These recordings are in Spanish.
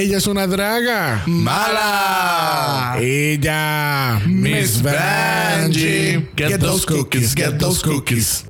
Ella es una draga. Mala. Ella. Miss Vanjie. Get those cookies, get those cookies.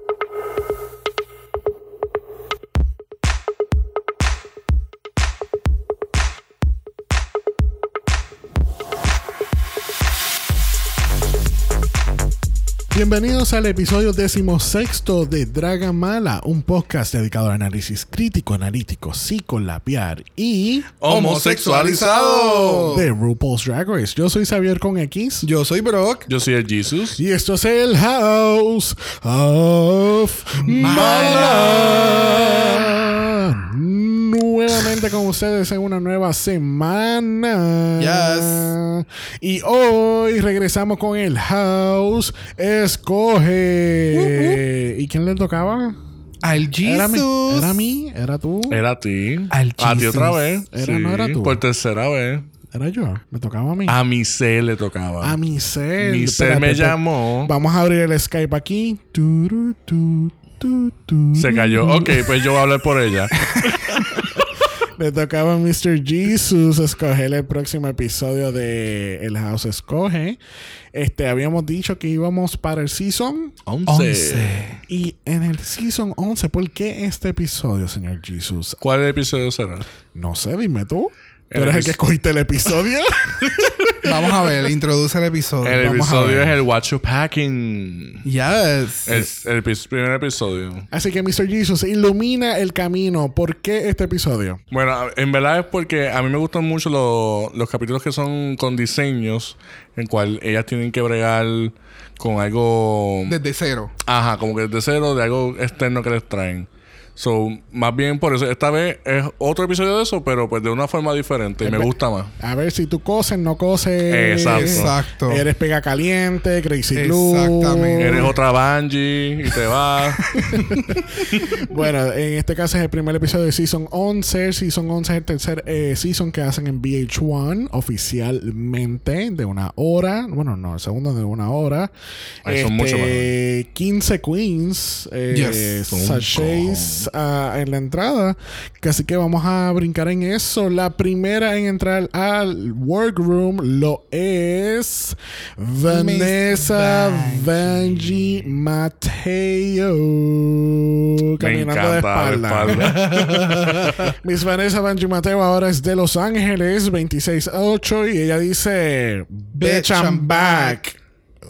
Bienvenidos al episodio decimosexto de Draga Mala, un podcast dedicado al análisis crítico, analítico, psicolapiar y Homosexualizado. de RuPaul's Drag Race. Yo soy Xavier con X Yo soy Brock. Yo soy el Jesus. y esto es el House of Mala. Nuevamente con ustedes en una nueva semana. Yes. Y hoy regresamos con el House Escoge. ¿Y quién le tocaba? Al Era mí. Jesus. Era mí. Era tú. Era a ti. Al a ti Jesus. otra vez. Era- no era tú. Por tercera vez. Era yo. Me tocaba a mí. A mi C le tocaba. A mi ser. mi C me llamó. Vamos a abrir el Skype aquí. Tu, tu, tu. Se cayó. Ok, pues yo voy a hablar por ella. Le tocaba a Mr. Jesus escoger el próximo episodio de El House Escoge. Este, habíamos dicho que íbamos para el season. Once. Once. Y en el season 11, ¿por qué este episodio, señor Jesus? ¿Cuál episodio será? No sé, dime tú. Tú eres el que escogiste el episodio. Vamos a ver, introduce el episodio. El Vamos episodio es el What You Packing. Yes. El, el primer episodio. Así que, Mr. Jesus, ilumina el camino. ¿Por qué este episodio? Bueno, en verdad es porque a mí me gustan mucho lo- los capítulos que son con diseños, en cual ellas tienen que bregar con algo. Desde cero. Ajá, como que desde cero, de algo externo que les traen. So, más bien por eso, esta vez es otro episodio de eso, pero pues de una forma diferente. Y me Espe- gusta más. A ver si tú coses, no coses. Exacto. Exacto. Eres pega caliente, Crazy Glue. Exactamente. Eres otra Bungie y te vas. Bueno, en este caso es el primer episodio de Season 11. Season 11 es el tercer eh, season que hacen en VH1 oficialmente de una hora. Bueno, no, el segundo de una hora. Ay, son mucho 15 queens. Eh, Yes. sachets ah, en la entrada. Que así que vamos a brincar en eso. La primera en entrar al workroom lo es Vanessa Vanjie Mateo. Me Caminando de encanta espalda. Miss Vanessa Vanjie Mateo ahora es de Los Ángeles, 26-8, y ella dice, Bitch, I'm back.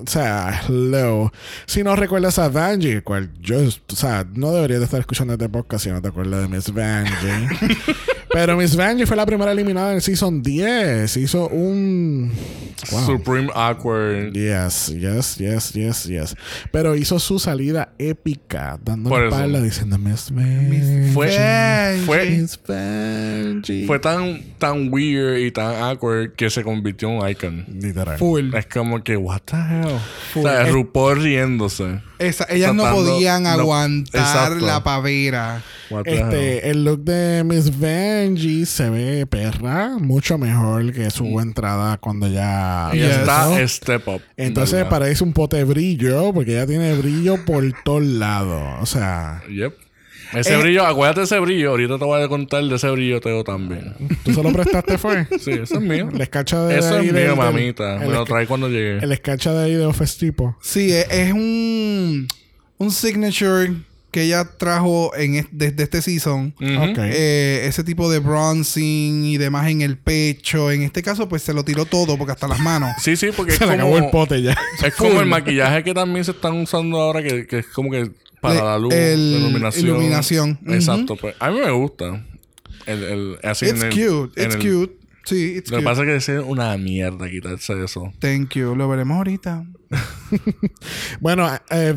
O sea, hello. Si no recuerdas a Vanjie, cual yo, o sea, no deberías de estar escuchando este podcast si no te acuerdas de Miss Vanjie. Pero Miss Vanjie fue la primera eliminada en el Season 10. Hizo un... Wow. Supreme Awkward. Yes, yes, yes, yes, yes. Pero hizo su salida épica, dando la espalda diciendo Miss Vanjie. Fue, Vanjie. fue, Miss Vanjie. fue tan, tan weird y tan awkward que se convirtió en un icon. Literal. Full. Es como que, what the hell? Full. O sea, Es- RuPaul riéndose. Esa- ellas no Tratando- podían no- aguantar Exacto. la pavera. What the hell? Este, el look de Miss Vanjie se ve perra, mucho mejor que su entrada cuando ya. Yes. está step up. Entonces parece un pote de brillo, porque ella tiene brillo por todos lados. O sea, Yep. Ese Eh, brillo, acuérdate de ese brillo. Ahorita te voy a contar de ese brillo teo también. tú se lo prestaste, fue. Sí, eso es mío. El escarcha de Eso ahí es mío, del- mamita. Me lo trae cuando llegue. El escarcha de ahí de Office Tipo. Sí, es, es un, un signature que ella trajo en es- desde este season. Eh, ese tipo de bronzing y demás en el pecho. En este caso, pues se lo tiró todo, porque hasta las manos. Sí, sí, porque es se le acabó el pote ya. es como el maquillaje que también se están usando ahora, que, que es como que para Le- la luz, el- la iluminación. iluminación. Exacto. Pues, a mí me gusta. El, el, así It's en el- cute, en it's el- cute. Sí, it's Lo que pasa es que es una mierda quitarse eso. Thank you. Lo veremos ahorita. Bueno, eh,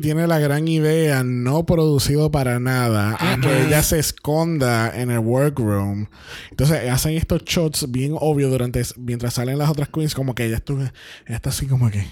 tiene la gran idea, no producido para nada, a que ella se esconda en el workroom. Entonces hacen estos shots bien obvios durante mientras salen las otras queens, como que ella, estuvo, ella está así como que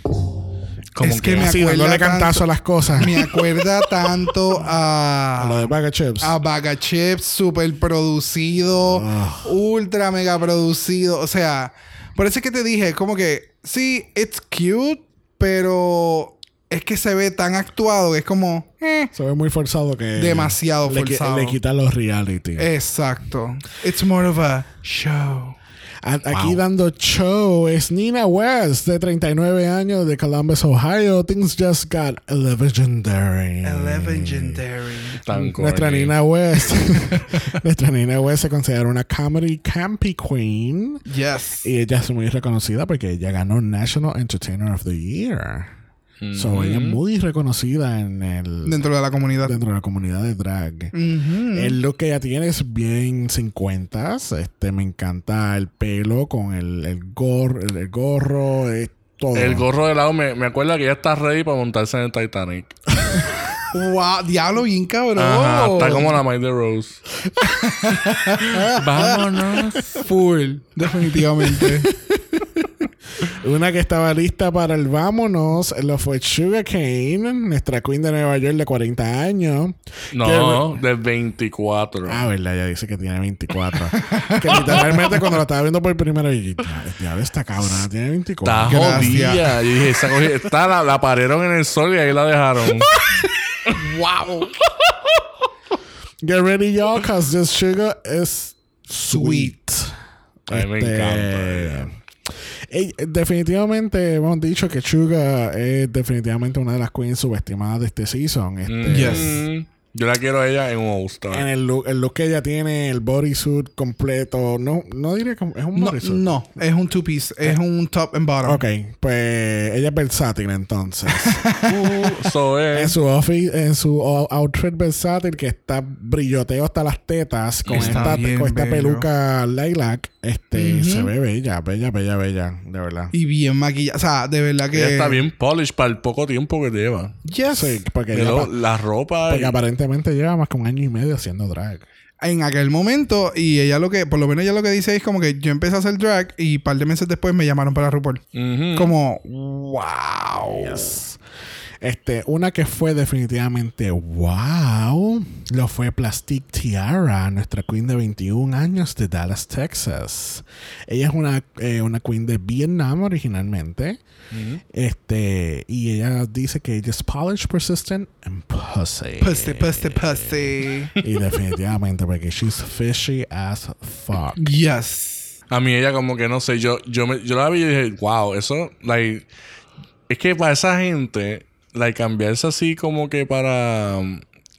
Como Es que me así dándole cantazo tanto- a las cosas. Me acuerda tanto A lo a... de Bag of Chips. A Chips, super producido, ultra mega producido. O sea, por eso es que te dije, como que sí, it's cute, pero es que se ve tan actuado que es como. eh, Se ve muy forzado que. Demasiado le, forzado. Le quita los reality. Exacto. It's more of a show. Aquí dando show es Nina West, de 39 años, de Columbus, Ohio. Things just got legendary. Legendary. Tan Nuestra corny. Nina West. Nuestra Nina West se considera una comedy campy queen. Yes. Y ella es muy reconocida porque ella ganó National Entertainer of the Year. So, ella es muy reconocida en el, Dentro de la comunidad. dentro de la comunidad de drag. Ujú. El look que ella tiene es bien 50 Este, me encanta el pelo con el, el, gorro, el, el gorro, es todo. El gorro de lado me, me acuerda que ella está ready para montarse en el Titanic. Wow, diablo, bien cabrón. Ajá, está como la Miley Rose. Vámonos. Full, definitivamente. Una que estaba lista para el vámonos lo fue Sugar Cane, nuestra queen de Nueva York de 40 años. No, de 24. Ah, verdad, ella dice que tiene 24. que literalmente cuando la estaba viendo por primera vez, ya esta cabrona tiene 24. Está jodida. Yo dije, esa cogida- está, la, la parieron en el sol y ahí la dejaron. wow. Get ready, y'all, because this sugar is sweet. A mí me Este, encanta. Ey, definitivamente hemos dicho que Suga es definitivamente una de las queens subestimadas de este season. Este, Mm, Yes. Yo la quiero a ella en un All-Star. En el look, el look que ella tiene, el bodysuit completo, no, no diré que es un No, bodysuit. no, es un two piece, es un top and bottom. Ok, pues ella es versátil entonces. Uh, so en es. su outfit, en su outfit versátil que está brilloteo hasta las tetas con Está esta, con esta bello. peluca lilac, este se ve bella, bella, bella, bella, de verdad. Y bien maquillada. O sea, de verdad que. Ella está bien polish para el poco tiempo que lleva. Yes. Sí, porque, ella Pero pa- la ropa. porque y- aparentemente lleva más que un año y medio haciendo drag. En aquel momento, y ella lo que, por lo menos ella lo que dice es como que yo empecé a hacer drag y un par de meses después me llamaron para RuPaul. Como, wow. Este, una que fue definitivamente wow, lo fue Plastic Tiara, nuestra queen de 21 años de Dallas, Texas. Ella es una, eh, una queen de Vietnam originalmente. Este, y ella dice que ella es polished, persistent, and pussy. Pussy, pussy, pussy. Y definitivamente, porque she's fishy as fuck. Yes. A mí ella como que no sé, yo, yo, me, yo la vi y dije, wow, eso, like, es que para esa gente, like, cambiarse así como que para,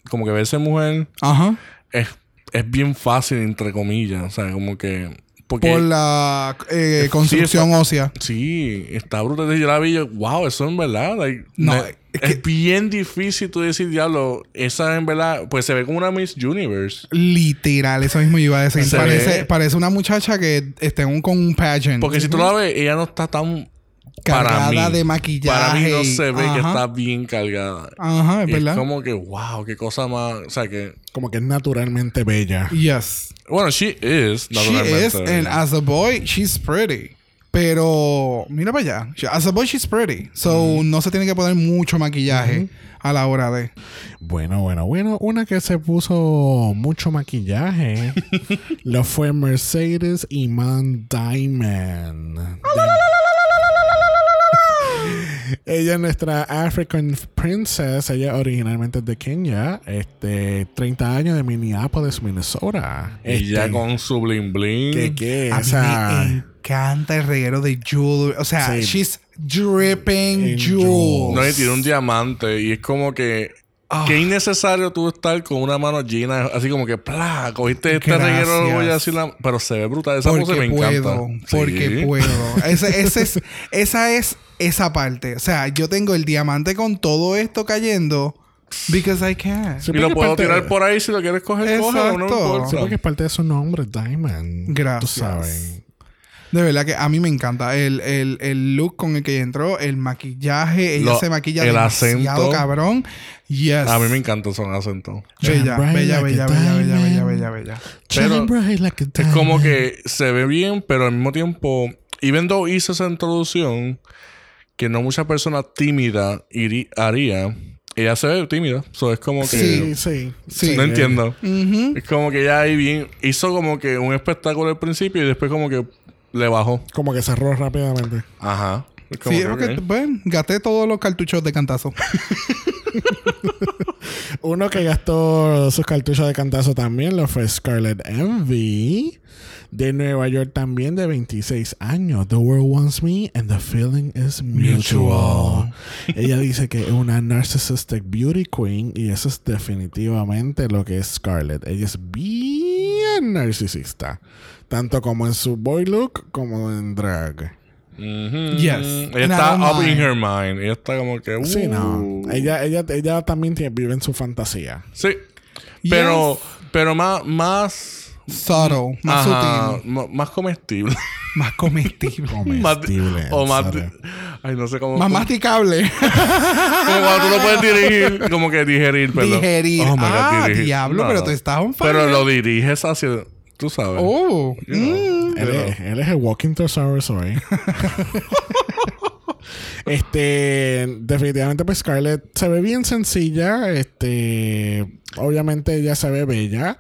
como que verse mujer, Ajá. es, es bien fácil, entre comillas, o sea, como que, porque, Por la eh, Sí, construcción ósea. sí, está brutal, yo la vi y yo, wow, eso en verdad, like, No, es bien difícil tú decir, diablo, esa en verdad, pues se ve como una Miss Universe. Literal, eso mismo iba a decir. Parece, ve- parece una muchacha que está en un, con un pageant. Porque si tú la ves, ella no está tan... Cargada para mí, de maquillaje Para mí no se ve que Ajá. está bien cargada. Ajá, es Y verdad. Es como que, wow, qué cosa más. O sea que. Como que es naturalmente bella. Yes. Bueno, she is. She naturalmente. is, and as a boy, she's pretty. Pero, mira para allá. She- As a boy, she's pretty. So, no se tiene que poner mucho maquillaje a la hora de. Bueno, bueno, bueno. Una que se puso mucho maquillaje lo fue Mercedes Iman Diamond. Ella es nuestra African Princess. Ella originalmente es de Kenia. Este, 30 años de Minneapolis, Minnesota. Ya Este, con su bling bling. ¿Qué, qué? A O mí sea, me encanta el reguero de jewelry. O sea, Sí. she's dripping jewels. No, y tiene un diamante. Y es como que. Qué innecesario tú estar con una mano llena, así como que, ¡plá! Cogiste este Gracias. reguero de olla así la- Pero se ve brutal. Esa pose porque me puedo, encanta. porque Sí. puedo. Ese, ese es, esa es esa parte. O sea, yo tengo el diamante con todo esto cayendo because I can. Sí, Y lo puedo tirar por ahí si lo quieres coger, no Exacto. importa. Sí, porque es parte de su nombre, Diamond. Gracias. Tú sabes. De verdad que a mí me encanta el, el, el look con el que ella entró, el maquillaje, ella Lo- se maquilla el demasiado acento. cabrón. Yes. A mí me encanta esos acentos. Bella, bella, bella, bella, bella, bella, bella, bella. Pero Es como que se ve bien, pero al mismo tiempo, even though hizo esa introducción, que no mucha persona tímida haría, ella se ve tímida. So, es como que. Sí, sí. Sí. No entiendo. Es como que ya ahí bien. Hizo como que un espectáculo al principio y después como que le bajó. Como que cerró rápidamente. Ajá. Como Sí, que, porque, ok. bueno, gasté todos los cartuchos de cantazo. Uno que gastó sus cartuchos de cantazo también lo fue Scarlett Envy. De Nueva York también, de 26 años. The world wants me and the feeling is mutual. Ella dice que es una narcissistic beauty queen y eso es definitivamente lo que es Scarlett. Ella es bien narcisista. Tanto como en su boy look como en drag. Yes. Ella está up in her mind. Ella está como que. Uh. Sí, no. Ella, ella, ella también tiene- vive en su fantasía. Sí. Pero, pero más, más. Subtle, más ajá, sutil, más comestible. más comestible, más, Comestible, o más. Ay, no sé cómo. más masticable. como cuando tú lo puedes dirigir, como que digerir, perdón. Digerir. Oh, my ah, dirigir. diablo, No, pero no. tú estás fire. Pero lo diriges hacia. Tú sabes. Oh. You know. mm. Él, es, él es el Walking Thesaurus hoy. este, definitivamente, pues Scarlett se ve bien sencilla. Este, obviamente ella se ve bella.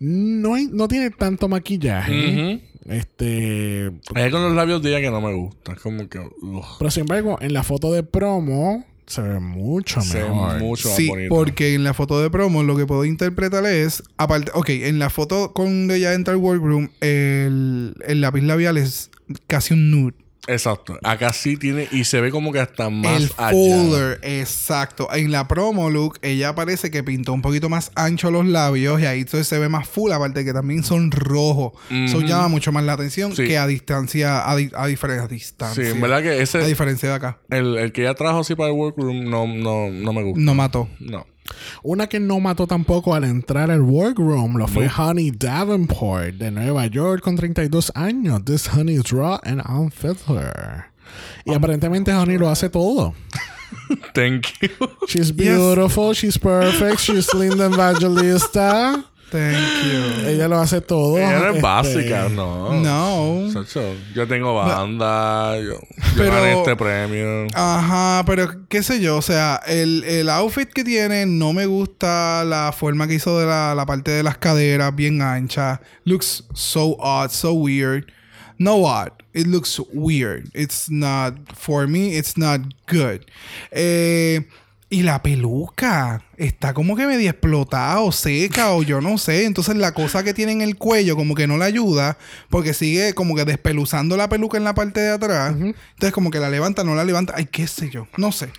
No, hay- no tiene tanto maquillaje. Este, Hay con los labios de ella que no me gusta. Es como que. ugh, pero sin embargo, en la foto de promo se ve mucho se ve mejor. mucho más Sí, bonito. porque en la foto de promo lo que puedo interpretar es, aparte, ok, en la foto cuando ella entra al workroom, el, el lápiz labial es casi un nude. Exacto. Acá sí tiene. Y se ve como que hasta más el allá. folder, exacto. En la promo look, ella parece que pintó un poquito más ancho los labios y ahí entonces se ve más full, aparte que también son rojos. Eso llama mucho más la atención Sí. que a distancia, a, di- a diferencia distancia. Sí, en verdad que A ese. diferencia de acá. El, el que ella trajo así para el workroom no, no, no me gusta. No mató. No. Una que no mató tampoco al entrar al workroom lo fue Honey Davenport de Nueva York con 32 años. This honey is raw and unfiltered. Y aparentemente Honey lo hace todo. Thank you. She's beautiful, she's perfect, she's Linda Evangelista. Thank you. Ella lo hace todo. Ella no es Este, básica, no. No. Yo tengo banda, yo, yo Pero- gané este premio. Ajá, pero qué sé yo, o sea, el, el outfit que tiene no me gusta la forma que hizo de la, la parte de las caderas bien ancha. Looks so odd, so weird. No odd, it looks weird. It's not, for me, it's not good. Eh, y la peluca está como que medio explotada o seca o yo no sé. Entonces la cosa que tiene en el cuello como que no le ayuda porque sigue como que despeluzando la peluca en la parte de atrás. Entonces como que la levanta, no la levanta. Ay, qué sé yo. No sé.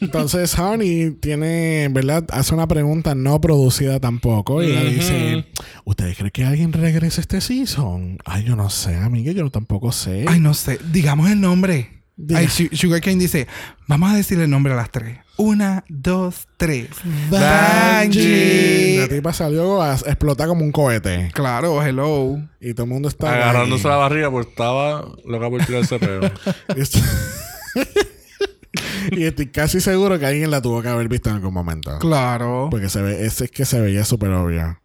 Entonces Honey tiene, ¿verdad? Hace una pregunta no producida tampoco. Y ella dice, ¿ustedes creen que alguien regrese este season? Ay, yo no sé, amiga, yo tampoco sé. Ay, no sé. Digamos el nombre. Ay, Su- Sugar Cane dice, vamos a decirle el nombre a las tres. Una, dos, tres. Bungie. La tipa salió a explotar como un cohete. Claro, hello. Y todo el mundo está Agarrándose la barriga porque estaba loca por tirarse peo. Y esto- y estoy casi seguro que alguien la tuvo que haber visto en algún momento. Claro. Porque se ve, ese es que se veía súper obvio.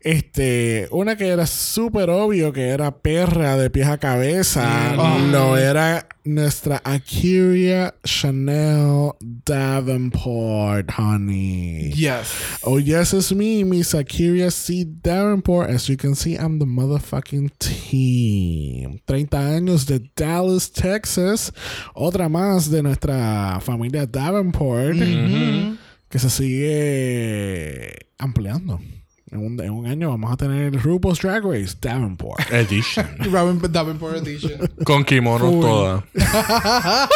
Este, una que era súper obvio que era perra de pies a cabeza, Mm. lo era nuestra Akira Chanel Davenport, honey. Yes. Oh, yes, it's me, Miss Akira C. Davenport. As you can see, I'm the motherfucking team. 30 años de Dallas, Texas. Otra más de nuestra familia Davenport. Que se sigue ampliando. En un, en un año vamos a tener el RuPaul's Drag Race Davenport. Edition. Robin Davenport Edition. Con kimonos todas.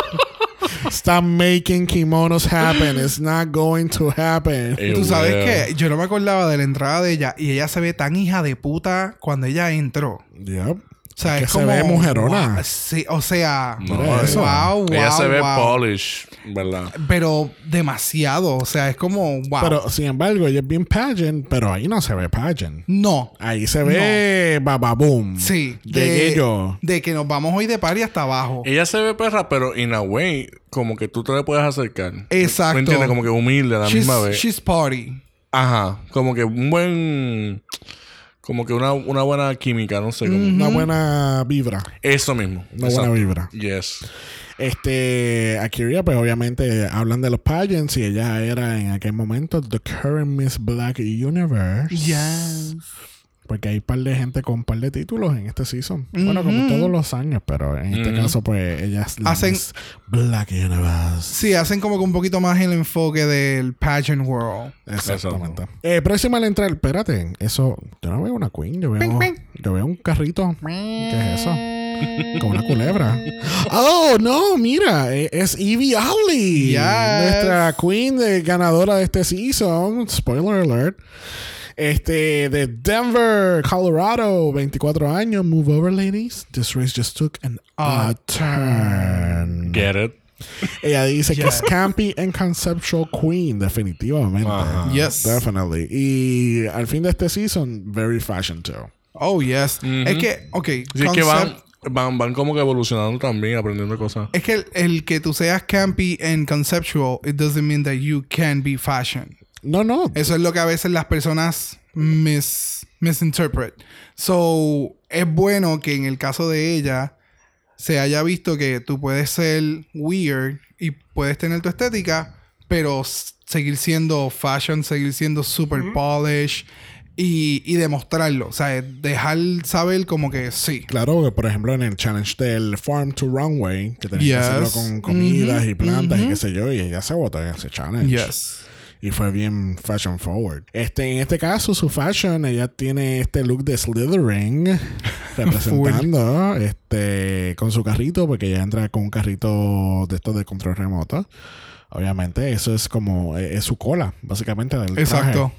Stop making kimonos happen. It's not going to happen. Eh, Tú sabes well. que yo no me acordaba de la entrada de ella y ella se ve tan hija de puta cuando ella entró. Yep. O sea, que es se como. ve mujerona. Wow, sí, o sea. No, eso. Wow, wow. Ella se ve polish, ¿verdad? Pero demasiado. O sea, es como. Wow. Pero sin embargo, ella es bien pageant, pero ahí no se ve pageant. no. Ahí se ve bababoom. Sí. De ello. De que nos vamos hoy de party hasta abajo. Ella se ve perra, pero in a way, como que tú te le puedes acercar. Exacto. ¿Me entiendes? Como que humilde a la she's, misma vez. she's party. Ajá. Como que un buen. Como que una, una buena química, no sé. Como, Una buena vibra. Eso mismo. Una Exacto. buena vibra. Yes. Este, Akira, pues obviamente hablan de los pageants y ella era en aquel momento the current Miss Black Universe. Yes. Porque hay un par de gente con un par de títulos en este season. Bueno, como todos los años, pero en este caso, pues ellas Hacen- Black Universe. Sí, hacen como que un poquito más el enfoque del pageant world. Exactamente. Eh, próxima al entrar, espérate, eso, yo no veo una queen, yo veo, yo veo un carrito. ¿Qué es eso? Como una culebra. Oh, no, mira, eh, es Evie Oddly. Yes. Nuestra queen de ganadora de este season. Spoiler alert. Este, de Denver, Colorado, 24 años. Move over, ladies. This race just took an odd turn. Get it. Ella dice que es campy and conceptual queen, definitivamente. Ajá. Yes. Definitely. Y al fin de este season, very fashion too. Oh, yes. Es que, ok. Sí, es que van, van, van como que evolucionando también, aprendiendo cosas. Es que el, el que tú seas campy and conceptual, it doesn't mean that you can be fashion. No, no. Eso es lo que a veces las personas mis, misinterpret. So, es bueno que en el caso de ella se haya visto que tú puedes ser weird y puedes tener tu estética, pero seguir siendo fashion, seguir siendo super polish y, y demostrarlo. O sea, dejar saber como que sí. Claro, que por ejemplo en el challenge del Farm to Runway, que tenía que hacerlo con comidas y plantas y qué sé yo, y ella se votó en ese challenge. Yes. Y fue bien fashion forward. Este, en este caso, su fashion, ella tiene este look de Slytherin representando, este, con su carrito, porque ella entra con un carrito de estos de control remoto. Obviamente, eso es como, eh, es su cola, básicamente, del traje. Exacto.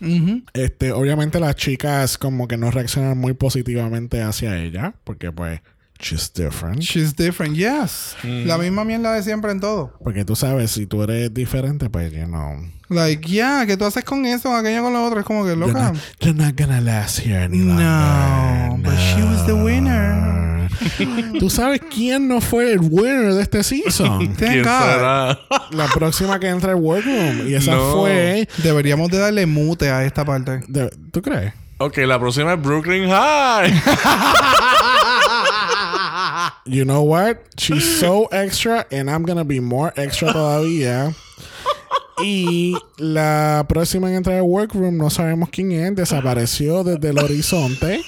Este, obviamente las chicas como que no reaccionan muy positivamente hacia ella, porque pues, she's different. She's different, yes. La misma mierda de siempre en todo. Porque tú sabes, si tú eres diferente, pues, you know, Like, yeah, ¿qué tú haces con eso? Aquello con lo otro. Es como que you're loca. not, you're not gonna last here any No, longer. but she was the winner. ¿Tú sabes quién no fue el winner de este season? ¿Quién será? La próxima que entra al workroom. Y esa No. fue... Deberíamos de darle mute a esta parte. de- ¿Tú crees? ok, la próxima es Brooklyn High. You know what? She's so extra and I'm gonna be more extra todavía. Y la próxima en entrar al workroom no sabemos quién es. Desapareció desde el horizonte.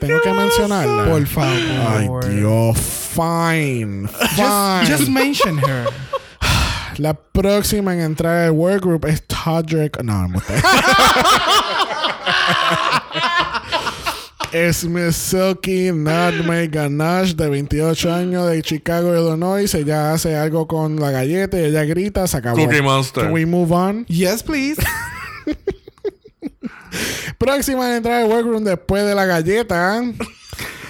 Tengo que mencionarla. Por favor. Ay, Dios. Fine. Fine. Just mention her. La próxima en entrar al workgroup es Todrick. No, no Es Miss Silky Nutmeg Ganache de 28 años de Chicago, Illinois. Ella hace algo con la galleta y ella grita, se acabó. Cookie Monster. Can we move on? Yes, please. Próxima en entrar al workroom después de la galleta.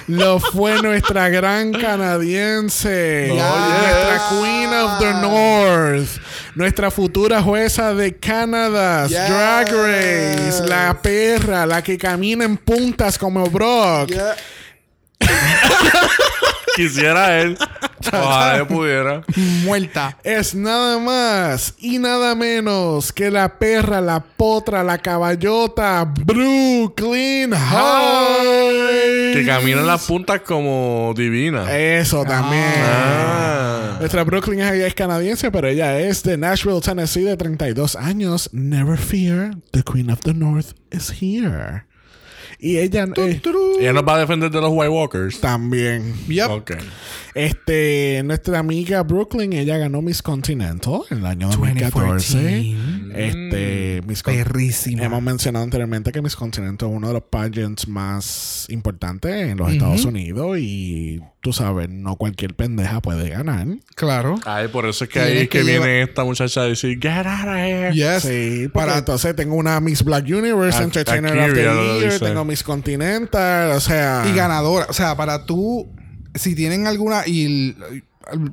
Lo fue nuestra gran canadiense. Oh, Nuestra. Queen of the North. Nuestra futura jueza de Canadá. Yes. Drag Race. La perra. La que camina en puntas como Brock. Yeah. Quisiera él. Ojalá pudiera. Muerta. Es nada más y nada menos que la perra, la potra, la caballota, Brooklyn High. Que camina en las puntas como divina. Eso también. Ah. Nuestra Brooklyn High es canadiense, pero ella es de Nashville, Tennessee, de 32 años. Never fear, the Queen of the North is here. Y ella eh, Ella nos va a defender de los White Walkers. también. Yep. Ok. Este, nuestra amiga Brooklyn, ella ganó Miss Continental en el año 2014. 2014. Este, Miss Con- Perrísima. Hemos mencionado anteriormente que Miss Continental es uno de los pageants más importantes en los Estados Unidos y tú sabes, no cualquier pendeja puede ganar. Claro. Ay, por eso es que ahí es que, que viene llevar- esta muchacha a decir, get out of here. Yes. Sí, para entonces tengo una Miss Black Universe, A- Entertainer of the Year, tengo Miss Continental, o sea... Y ganadora. O sea, para tú, si tienen alguna, y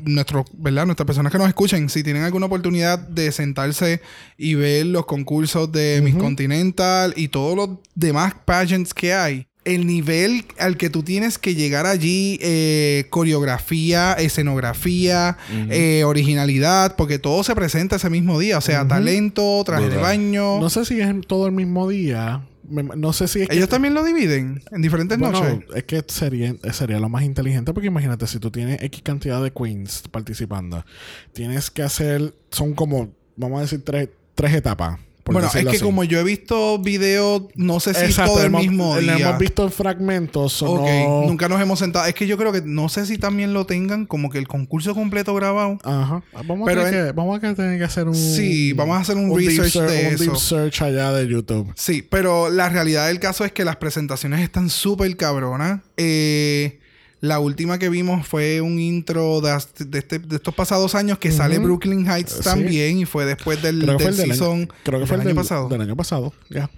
nuestro, ¿verdad? Nuestras personas que nos escuchen, si tienen alguna oportunidad de sentarse y ver los concursos de Miss Continental y todos los demás pageants que hay. El nivel al que tú tienes que llegar allí, eh, coreografía, escenografía, eh, originalidad, porque todo se presenta ese mismo día. O sea, talento, traje de baño. No sé si es todo el mismo día. Me- No sé si es que Ellos también lo dividen en diferentes Bueno, noches. es que sería, sería lo más inteligente porque imagínate, si tú tienes X cantidad de queens participando, tienes que hacer, son como, vamos a decir, tres, tres etapas. Bueno, es que así. como yo he visto videos, no sé si todo el hemos, mismo lo día. hemos visto en fragmentos. o Ok, no- nunca nos hemos sentado. Es que yo creo que no sé si también lo tengan como que el concurso completo grabado. Ajá. Vamos, Pero a tener en- que, vamos a tener que hacer un. Sí, vamos a hacer un deep research ser- de un eso. deep search allá de YouTube. Sí, pero la realidad del caso es que las presentaciones están súper cabronas. Eh, la última que vimos fue un intro de, de este- de estos pasados años que sale Brooklyn Heights también y fue después del, fue season año, creo que fue el del del año pasado. Del año pasado, ya.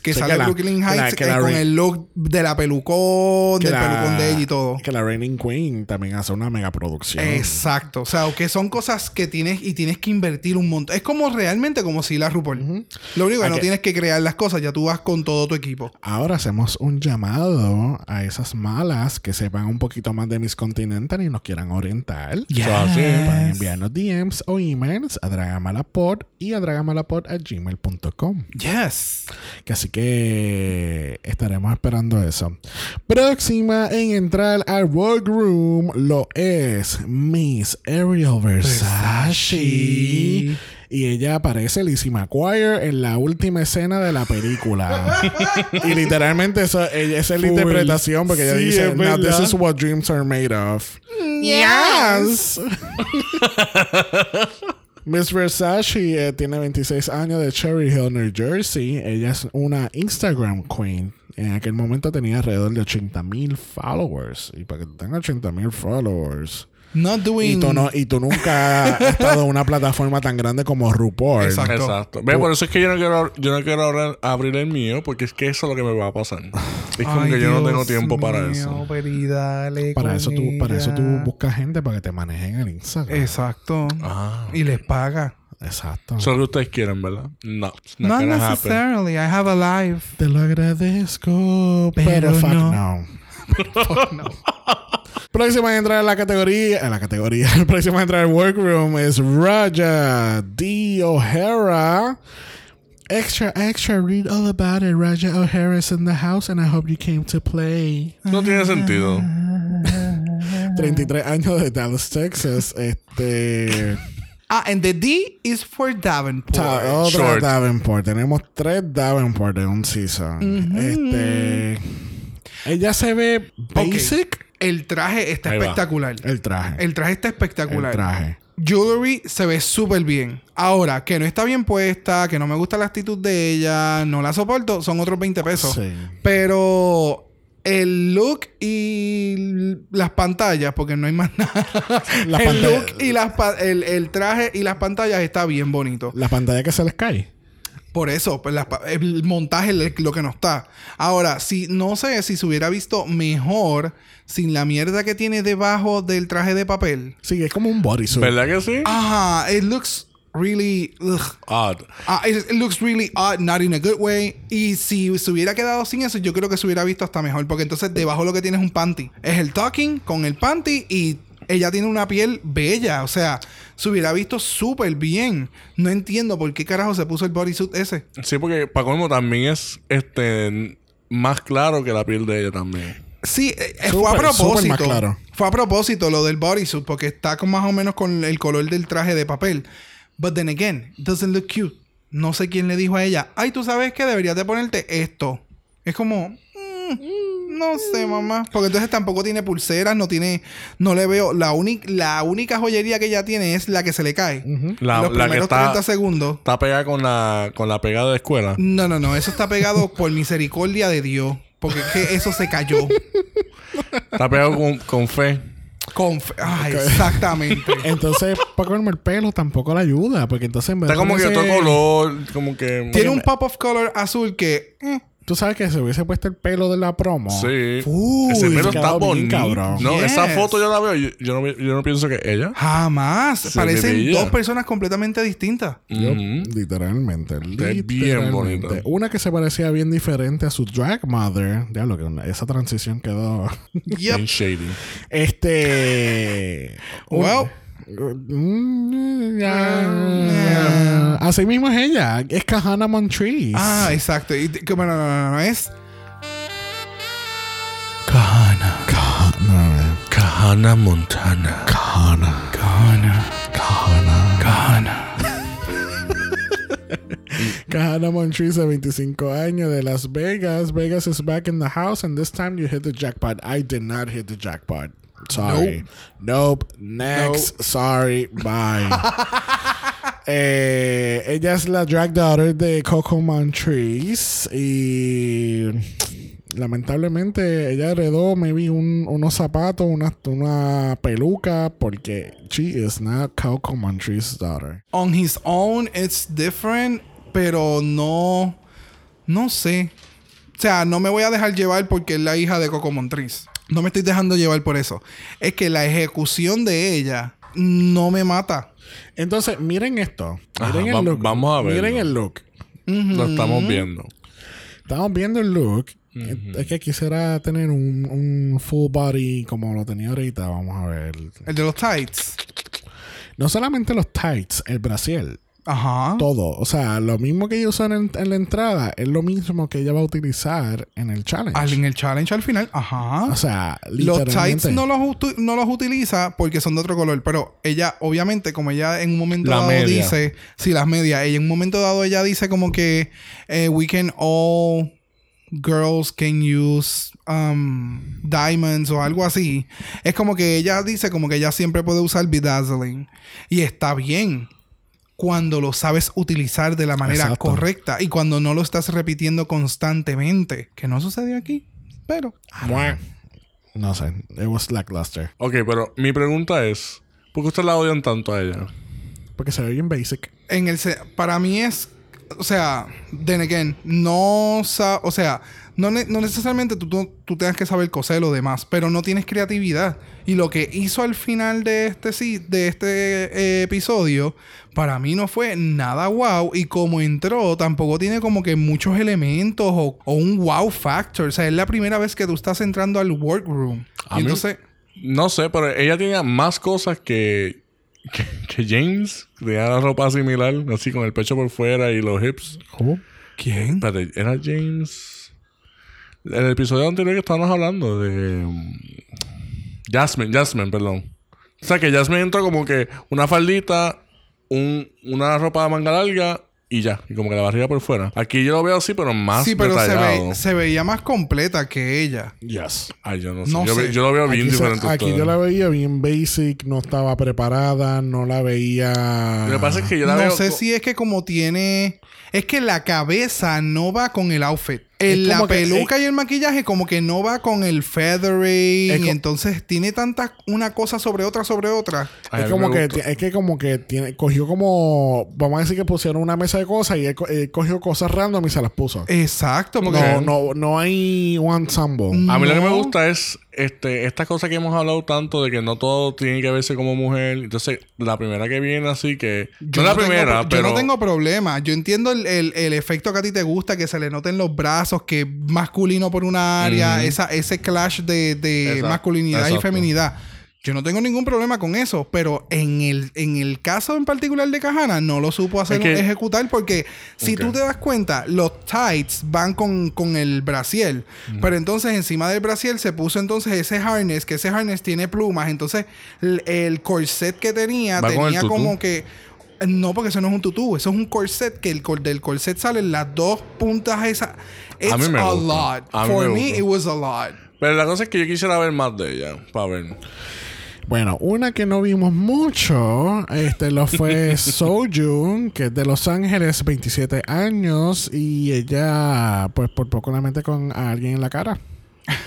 Que sale la- Brooklyn la- Heights que eh, la con el look de la pelucón, del la- pelucón de ella y todo. Que la Reigning Queen también hace una mega producción. Exacto. O sea, que son cosas que tienes y tienes que invertir un montón. Es como realmente como si la RuPaul. Lo único que Hay no tienes que crear las cosas, ya tú vas con todo tu equipo. Ahora hacemos un llamado a esas malas que sepan un poquito más de Miss Continental y nos quieran orientar. Eso así. Pueden enviarnos DMs o emails a dragamalapod y a dragamalapod a gmail.com. Yes. Que así que estaremos esperando eso. Próxima en entrar al workroom lo es Miss Ariel Versace. Y ella aparece Lizzie McGuire en la última escena de la película. y literalmente eso, ella- esa es la Full. interpretación porque ella Sí, dice, Now this is what dreams are made of. Yes. Miss Versace eh, tiene 26 años de Cherry Hill, New Jersey. Ella es una Instagram queen. En aquel momento tenía alrededor de 80 mil followers. Y para que tú tengas 80 mil followers. Not Y doing. tú, no, y tú nunca has estado en una plataforma tan grande como RuPaul. Exacto. Exacto. Ve, por eso es que yo no quiero, yo no quiero abrir, abrir el mío, porque es que eso es lo que me va a pasar. Es como Ay, que yo no tengo tiempo para eso. Peri, dale Para con eso, tú, para eso tú buscas gente para que te manejen el Instagram. Exacto. Ah. Y les paga. Exacto. Eso es lo que ustedes quieren, ¿verdad? No. Not happen. necessarily. I have a life. Te lo agradezco, pero, Pero fuck no. no. no. Próxima a entrar en la categoría, en la categoría, próxima a entrar al workroom es Raja D. O'Hara. Extra, extra, read all about it. Raja O'Hara's in the house and I hope you came to play. No tiene sentido. 33 años de Dallas, Texas. Este. Ah, and the D is for Davenport. ta- otra Short. Davenport. Tenemos tres Davenport en un season. Este. Ella se ve basic. El traje está Ahí va. espectacular. El traje. El traje está espectacular. El traje. Jewelry se ve súper bien. Ahora, que no está bien puesta, que no me gusta la actitud de ella, no la soporto, son otros 20 pesos. Sí. Pero el look y las pantallas, porque no hay más nada. El look y las el, el traje y las pantallas está bien bonito. La pantalla que se les cae. Por eso, pues, el montaje es lo que no está. Ahora, si no sé si se hubiera visto mejor sin la mierda que tiene debajo del traje de papel. Sí, es como un bodysuit. ¿Verdad que sí? Ajá, it looks really. ugh. Odd. Ah, it, it looks really odd, not in a good way. Y si se hubiera quedado sin eso, yo creo que se hubiera visto hasta mejor. Porque entonces debajo lo que tiene es un panty. Es el talking con el panty y ella tiene una piel bella. O sea, se hubiera visto súper bien. No entiendo por qué carajo se puso el bodysuit ese. Sí, porque para colmo también es este más claro que la piel de ella también. Sí, eh, eh, fue a súper propósito. más claro. Fue a propósito lo del bodysuit, porque está con más o menos con el color del traje de papel. But then again, doesn't look cute. No sé quién le dijo a ella, ay, tú sabes que deberías de ponerte esto. Es como, mm, no sé, mamá. Porque entonces tampoco tiene pulseras, no tiene, no le veo. La, única la única joyería que ella tiene es la que se le cae. La, Los la que primeros está, 30 segundos. está pegada con la, con la pegada de escuela. No, no, no. Eso está pegado por misericordia de Dios. Porque es que eso se cayó. Está pegado con, con fe. Con fe- Ay, exactamente. Entonces, para comerme el pelo tampoco le ayuda. Porque entonces en vez Está como que ponerse- otro color, como que... Tiene un pop of color azul que. eh, Tú sabes que se hubiese puesto el pelo de la promo. Sí. Uy, Ese pelo está bonito. cabrón. No, Yes. esa foto yo la veo. Yo, yo no, yo no pienso que ella. jamás. Se Parecen dos personas completamente distintas. Ujú. Literalmente. bien literalmente. bonita. Una que se parecía bien diferente a su drag mother. Ya lo que una- esa transición quedó. Bien Yep. shady. este. Well. Mm. Así mismo es ella. Es Kahana Montrese. Ah, exacto. Y, que- bueno, no, no, no, no, es. Kahana. Kahana. Kahana Montana. Kahana. Kahana. Kahana. Kahana. Kahana Montrese de 25 años de Las Vegas. Vegas is back in the house and this time you hit the jackpot. I did not hit the jackpot. Sorry. Nope. Next. Sorry. Bye. Eh, ella es la drag daughter de Coco Montrese y lamentablemente ella heredó maybe un, unos zapatos, una, una peluca porque she is not Coco Montrese's daughter. On his own, it's different, pero no, no sé. O sea, no me voy a dejar llevar porque es la hija de Coco Montrese. No me estoy dejando llevar por eso. Es que la ejecución de ella no me mata. Entonces, miren esto. Ajá, Miren va- el look. vamos a verlo. Miren el look. Lo estamos viendo. Estamos viendo el look. Es que quisiera tener un, un full body como lo tenía ahorita. Vamos a ver. El de los tights. No solamente los tights, el brasier. Ajá. Todo. O sea, lo mismo que ella usó en, en la entrada es lo mismo que ella va a utilizar en el challenge. Al- en el challenge al final. Ajá. O sea, Los literalmente. tights no los, no los utiliza porque son de otro color. Pero ella, obviamente, como ella en un momento La dado media. dice... Sí, las medias. Ella en un momento dado ella dice como que... eh, we can all... Girls can use um, diamonds o algo así. Es como que ella dice como que ella siempre puede usar bedazzling. Y está bien cuando lo sabes utilizar de la manera Exacto. correcta y cuando no lo estás repitiendo constantemente. Que no sucede aquí. Pero... No sé. It was lackluster. Ok, pero mi pregunta es: ¿por qué ustedes la odian tanto a ella? Porque se ve bien basic. en el se- para mí es o sea then again no o sea no, ne- no necesariamente tú, tú, tú tengas que saber coser lo demás pero no tienes creatividad y lo que hizo al final de este sí de este eh, episodio para mí no fue nada wow y como entró tampoco tiene como que muchos elementos o, o un wow factor o sea es la primera vez que tú estás entrando al workroom A y mí- entonces No sé, pero ella tenía más cosas que, que, que James. Tenía la ropa similar, así con el pecho por fuera y los hips. ¿Cómo? ¿quién? Espérate, ¿era James? En el episodio anterior que estábamos hablando de... um, Jasmine, Jasmine, perdón. O sea, que Jasmine entró como que una faldita, un, una ropa de manga larga y ya. Y como que la barriga por fuera. Aquí yo lo veo así, pero más sí pero se, detallado. ve- se veía más completa que ella Yes. Ay, yo no sé. No yo, sé. ve- yo lo veo bien Aquí, diferente. aquí yo la veía bien basic, no estaba preparada, no la veía. Lo que pasa es que yo la no veo... sé co- si es que como tiene... Es que la cabeza no va con el outfit. El- la que- peluca y el maquillaje como que no va con el feathering. Y entonces tiene tanta una cosa sobre otra sobre otra. Ay, es como que es que como que tiene cogió como vamos a decir que pusieron una mesa de cosas y él, co- él cogió cosas random y se las puso. Exacto. Porque No, no, no hay one ensemble. A mí lo que me No. gusta es este, esta cosa que hemos hablado tanto de que no todo tiene que verse como mujer. Entonces, la primera que viene así que. Yo no la tengo primera, pro- pero. Yo no tengo problema. Yo entiendo el, el- el efecto que a ti te gusta, que se le noten los brazos, que masculino por una área, esa, ese clash de, de Exacto, masculinidad y feminidad. Yo no tengo ningún problema con eso, pero en el, en el caso en particular de Cajana no lo supo hacer ejecutar porque si tú te das cuenta, los tights van con, con el brasier, pero entonces encima del brasier se puso entonces ese harness, que ese harness tiene plumas, entonces el, el corset que tenía Va tenía como que no, porque eso no es un tutú, eso es un corset que el cor- del corset salen las dos puntas esas. It's A mí me a lot. A mí For me me, it was a lot. Pero la cosa es que yo quisiera ver más de ella. Para ver. Bueno, una que no vimos mucho, este lo fue Sojourn, que es de Los Ángeles, 27 años, y ella, pues por poco la mete con a alguien en la cara,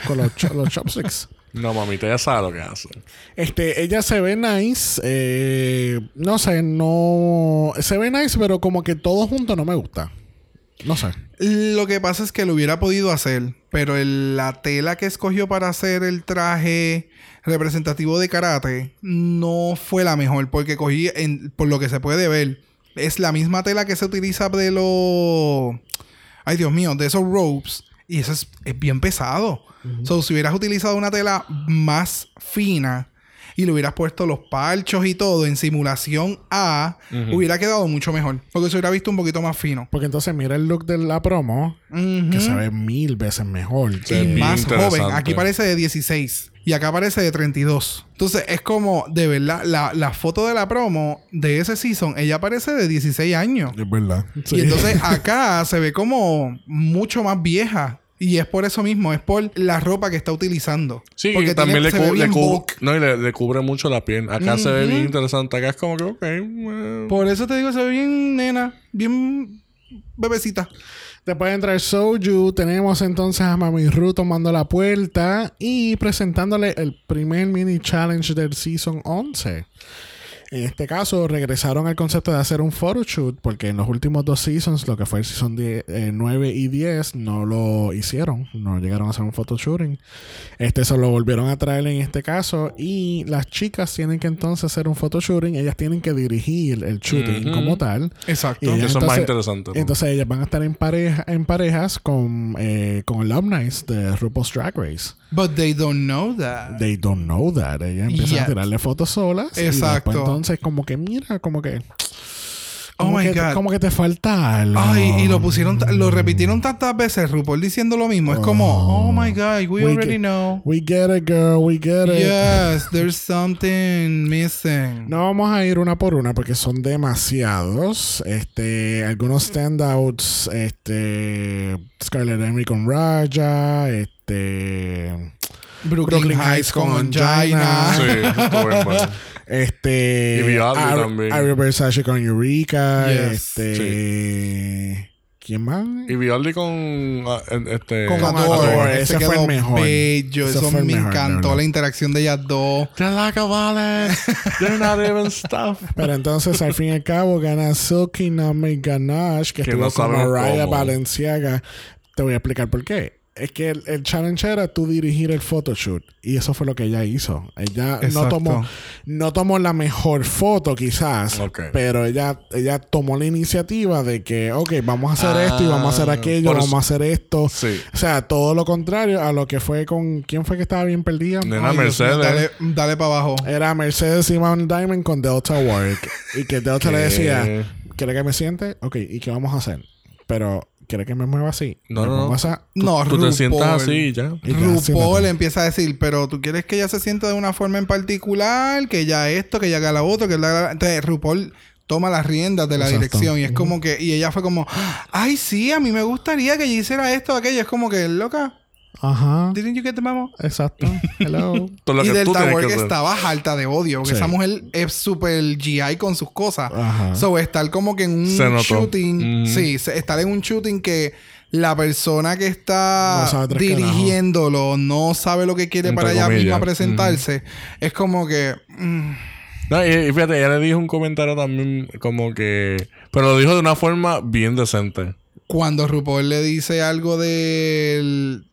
con los, cho- los chopsticks. No, mamita, ella sabe lo que hace. Este, ella se ve nice, eh, no sé, no, se ve nice, pero como que todo junto no me gusta. No sé. Lo que pasa es que lo hubiera podido hacer, pero el- la tela que escogió para hacer el traje representativo de karate no fue la mejor, porque cogí, en- por lo que se puede ver, es la misma tela que se utiliza de los... Ay, Dios mío, de esos ropes. Y eso es, es bien pesado. So, si hubieras utilizado una tela más fina y le hubieras puesto los parchos y todo en simulación A, hubiera quedado mucho mejor. Porque se hubiera visto un poquito más fino. Porque entonces mira el look de la promo, que se ve mil veces mejor. Y más joven. Aquí parece de 16. Y acá aparece de 32. Entonces es como, de verdad, la, la foto de la promo de ese season, ella aparece de 16 años. Es verdad. Y entonces acá se ve como mucho más vieja. Y es por eso mismo, es por la ropa que está utilizando. Sí, Porque que también tiene- le, cu- le no, y le, le cubre mucho la piel. Acá se ve bien interesante. Acá es como que, ok. eh, Por eso te digo, se ve bien nena, bien bebecita. Después de entrar Soju, tenemos entonces a Mami Ru tomando la puerta y presentándole el primer mini challenge del Season 11. En este caso, regresaron al concepto de hacer un photoshoot porque en los últimos dos seasons, lo que fue el season 10, eh, 9 y 10, no lo hicieron. No llegaron a hacer un photoshooting. Este se lo volvieron a traer en este caso. Y las chicas tienen que entonces hacer un photoshooting. Ellas tienen que dirigir el shooting como tal. Exacto. Y ellas Eso es más interesante. ¿no? Entonces ellas van a estar en, pareja, en parejas con, eh, con alumni de RuPaul's Drag Race. But they don't know that. They don't know that. Ellas empiezan Yet. a tirarle fotos solas. Y Exacto. después entonces como que mira, como que... Oh como my que, God. Como que te falta algo. Ay, y lo pusieron, lo repitieron tantas veces, RuPaul diciendo lo mismo. Es como, oh my God, we, We already get- know. We get it, girl. We get it. Yes, there's something missing. No vamos a ir una por una porque son demasiados. Este, algunos standouts, este, Scarlett Henry con Raja, este, Brooklyn, Brooklyn Heights con Angina. Sí. este, Y Ari- también. Ari Versace con Eureka, Yes. este, ¿quién más? Y Vivaldi con. ah, este, Con Adore. Adore. Ese Ese fue el mejor. bello. Ese Eso me encantó la interacción de ellas dos. They're like a wallet. They're not even stuff. Pero entonces, al fin y al cabo, gana Silky Nami Ganache, que, Que estuvo no con Mariah cómo. Balenciaga. Te voy a explicar por qué. Es que el, el challenge era tú dirigir el photoshoot. Y eso fue lo que ella hizo. Ella no tomó, no tomó la mejor foto, quizás. Ok. Pero ella, ella tomó la iniciativa de que, ok, vamos a hacer esto y vamos a hacer Ah, aquello, vamos a hacer esto. Sí. O sea, todo lo contrario a lo que fue con. ¿Quién fue que estaba bien perdida? Nena Ay, Mercedes. Dale, dale para abajo. Era Mercedes y Mount Diamond con Delta Work. y que Delta le decía, ¿quiere que me siente? Ok, ¿y qué vamos a hacer? Pero, ¿quiere que me mueva así? No, Me no, no. No, Tú te RuPaul. sientas así y ya. Y RuPaul empieza a decir, pero tú quieres que ella se sienta de una forma en particular, que ella esto, que ella haga la otra, que la... Entonces RuPaul toma las riendas de la Exacto. dirección y es como que... Y ella fue como, ay, sí, a mí me gustaría que ella hiciera esto o aquello. Es como que, loca, Ajá. didn't you get the memo? Exacto. Hello. Todo lo y que Delta Work estaba harta de odio, porque Sí. esa mujer es súper GI con sus cosas. Ajá. So, estar como que en un Se notó. shooting, Ujú. sí, estar en un shooting que la persona que está No sabe tres dirigiéndolo no sabe lo que quiere Entre para ella misma presentarse, es como que mm, No, y, y fíjate, ella le dijo un comentario también como que... Pero lo dijo de una forma bien decente. cuando RuPaul le dice algo del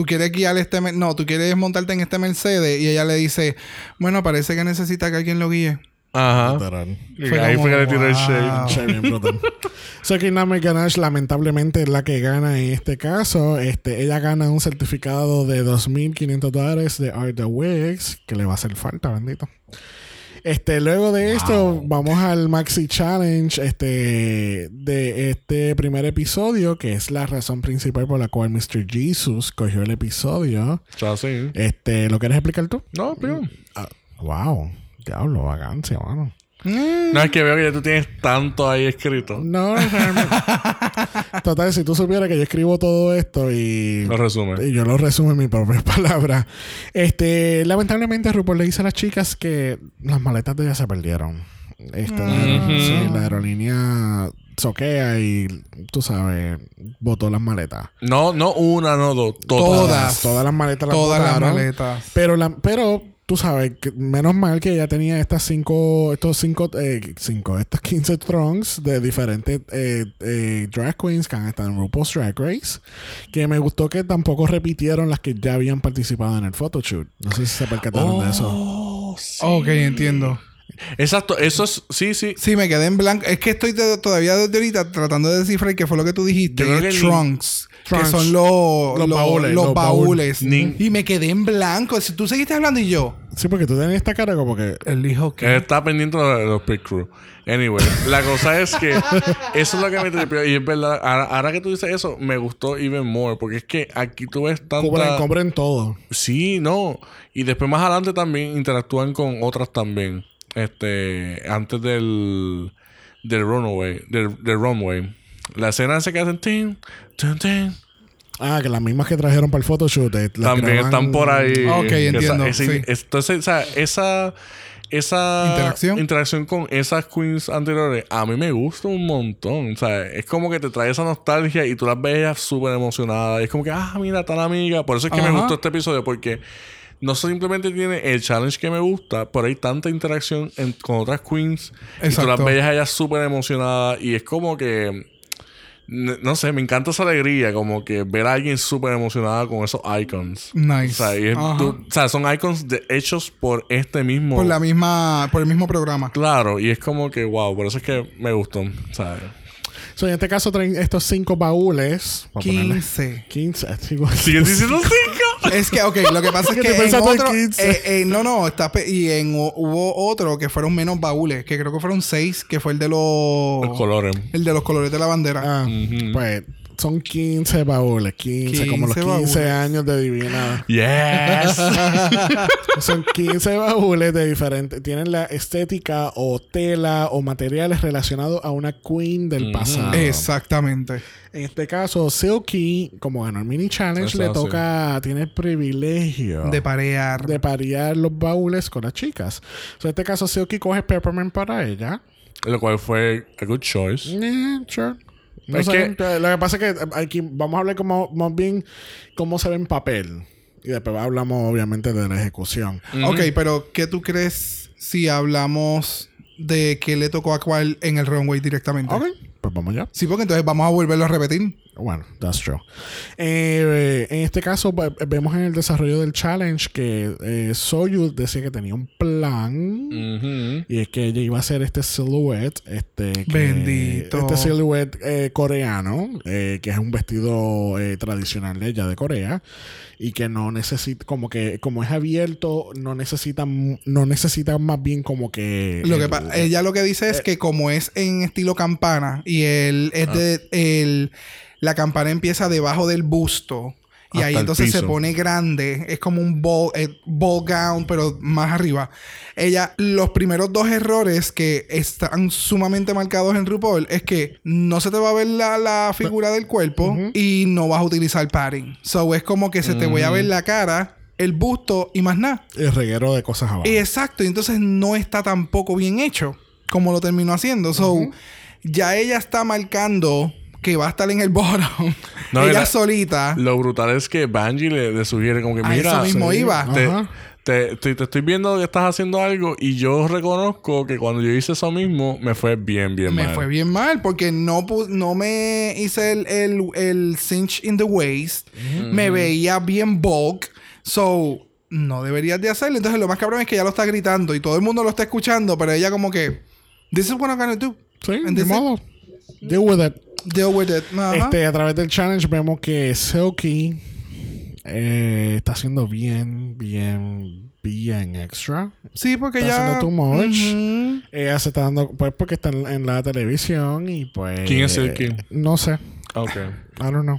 tú quieres guiar este no, tú quieres montarte en este Mercedes y ella le dice, bueno, parece que necesita que alguien lo guíe. Ajá. Fue ahí como, fue que le tiró el wow. shade. So que Nami Ganache lamentablemente es la que gana en este caso. Este, ella gana un certificado de 2.500 dólares de Art the Wigs, que le va a hacer falta, bendito. Este, luego de esto, vamos al Maxi Challenge este, de este primer episodio, que es la razón principal por la cual Mr. Jesus cogió el episodio. Sí. Este, ¿lo quieres explicar tú? No, pero... Ah, wow, diablo, vagancia, mano. No, es que veo que ya tú tienes tanto ahí escrito. No, realmente. Total, si tú supieras que yo escribo todo esto y, Lo resume. y yo lo resumo en mis propias palabras. Este, lamentablemente, RuPaul le dice a las chicas que las maletas de ellas se perdieron. Este, la, Ujú. sí, la aerolínea soquea y tú sabes, botó las maletas. No, no una, no dos. Todas. Todas. Todas las maletas las Todas las botaron. maletas. Pero, la, pero tú sabes, que menos mal que ella tenía estas cinco, estos cinco, eh, cinco, estas 15 trunks de diferentes eh, eh, drag queens que han estado en RuPaul's Drag Race. Que me gustó que tampoco repitieron las que ya habían participado en el photoshoot. No sé si se percataron de eso. Oh, sí. Ok, entiendo. Exacto, eso es. Sí, sí. Sí, me quedé en blanco. Es que estoy de- todavía desde ahorita tratando de descifrar qué fue lo que tú dijiste. Yo creo Y que es Que son los, Los baúles, Los los baúles. baúles. Ni- Y me quedé en blanco. Si tú seguiste hablando y yo. Sí, porque tú tienes esta cara como que. Él dijo Él que. está pendiente de los Pit Crew. Anyway, la cosa es que eso es lo que me tripió. Y es verdad, ahora, ahora que tú dices eso, me gustó even more. Porque es que aquí tú ves tanta. cubren todo. Sí, no. Y después más adelante también interactúan con otras también. Este. Antes del. Del runaway. Del, del runway. La escena esa que hacen. Tin, tin, tin. Ah, que las mismas que trajeron para el photoshoot. eh, También graban- están por ahí. Ok, Esa- entiendo, ese- sí. Entonces, o sea, esa. Esa Interacción. interacción con esas queens anteriores a mí me gusta un montón. O sea, es como que te trae esa nostalgia y tú las ves súper emocionadas. Es como que, ah, mira, tal amiga. Por eso es que me gustó este episodio, porque no simplemente tiene el challenge que me gusta, pero hay tanta interacción en- con otras queens. Y tú las Exacto. ves a ellas súper emocionadas. Y es como que. No sé, me encanta esa alegría, como que ver a alguien súper emocionada con esos icons. Nice. O sea, y es- Ajá. tú- o sea, son icons de- hechos por este mismo. Por la misma. Por el mismo programa. Claro, y es como que, wow, por eso es que me gustó. ¿sabes? So, en este caso traen estos cinco baúles. Voy a ponerle 15. 15. digo, ¿Siguen diciendo cinco? Es que, ok, lo que pasa es ¿Qué que en otro... 15? eh, eh, no, no, está y en hu- hubo otro que fueron menos baúles, que creo que fueron seis, que fue el de los... Los colores. El de los colores de la bandera. Ah, Pues son 15 baúles. 15, como los 15 15 baúles. años de Divina. Yes. Son 15 baúles de diferentes. Tienen la estética o tela o materiales relacionados a una queen del pasado. Exactamente. En este caso, Silky, como ganó el mini challenge, Eso le toca, tiene el privilegio De parear. de parear los baúles con las chicas. So, en este caso, Silky coge Peppermint para ella. Lo cual fue a good choice. Eh, sure. No Es que- lo que pasa es que aquí vamos a hablar como, más bien cómo se ve en papel. Y después hablamos, obviamente, de la ejecución. Ok, pero ¿qué tú crees si hablamos de que le tocó a cuál en el runway directamente? Ok, pues vamos ya. Sí, porque entonces vamos a volverlo a repetir. Bueno, that's true. Eh, en este caso, ve- vemos en el desarrollo del challenge que eh, Soyuz decía que tenía un plan. Y es que ella iba a hacer este silhouette, este que- Bendito. este silhouette eh, coreano, eh, que es un vestido eh, tradicional de ella de Corea y que no necesita, como que como es abierto, no necesita, no necesita más bien como que Lo que el- pa- ella lo que dice Eh, es que como es en estilo campana y el Ah. es de el la campana empieza debajo del busto y Hasta ahí entonces se pone grande, es como un ball, eh, ball gown pero más arriba. Ella los primeros dos errores que están sumamente marcados en RuPaul es que no se te va a ver la, la figura del cuerpo y no vas a utilizar padding. So es como que se te voy a ver la cara, el busto y más nada. el reguero de cosas abajo. Exacto, y entonces no está tampoco bien hecho como lo terminó haciendo. So, ya ella está marcando que va a estar en el bottom. No, ella era- solita. Lo brutal es que Bungie le, le sugiere como que, A mira, eso mismo sí. iba. te, Ajá. te, te- te estoy viendo que estás haciendo algo y yo reconozco que cuando yo hice eso mismo me fue bien, bien Me mal. fue bien mal porque no, no me hice el, el, el cinch in the waist. Me veía bien bulk. So, no deberías de hacerlo. Entonces, lo más cabrón es que ella lo está gritando y todo el mundo lo está escuchando, pero ella como que, this is what I'm gonna do. Sí, And de this is- modo. Deal with it. Deal with it. Ajá. Este, a través del challenge vemos que Silky eh, está haciendo bien, bien, bien extra. Sí, porque Está ya. haciendo too much. Ella se está dando, pues porque está en, en la televisión y pues... ¿Quién es Silky? No sé. Ok. I don't know.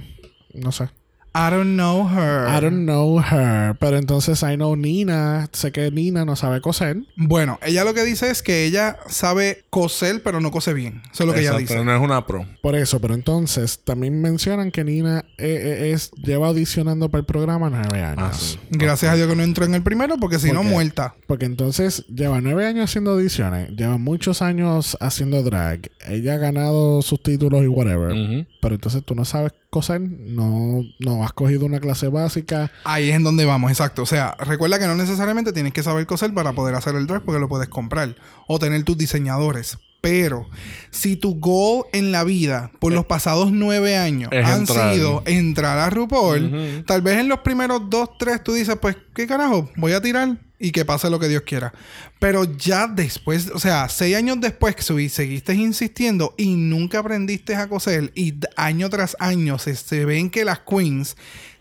No sé. I don't know her. I don't know her. Pero entonces I know Nina. Sé que Nina no sabe coser. Bueno, ella lo que dice es que ella sabe coser, pero no cose bien. Eso es lo que ella Exacto, dice. no es una pro. Por eso, pero entonces también mencionan que Nina eh, eh, es, lleva audicionando para el programa nueve años. Ah, sí. Gracias a Dios que no entró en el primero, porque si ¿Por no, qué? muerta. Porque entonces lleva nueve años haciendo audiciones, lleva muchos años haciendo drag. Ella ha ganado sus títulos y whatever. Pero entonces tú no sabes coser, no, no has cogido una clase básica. Ahí es en donde vamos, exacto. O sea, recuerda que no necesariamente tienes que saber coser para poder hacer el dress porque lo puedes comprar o tener tus diseñadores. Pero si tu goal en la vida por los pasados nueve años Es han entrar. sido entrar a RuPaul, tal vez en los primeros dos, tres tú dices, pues, ¿qué carajo? Voy a tirar y que pase lo que Dios quiera. Pero ya después, o sea, seis años después que subí, seguiste insistiendo y nunca aprendiste a coser y año tras año se, se ven que las queens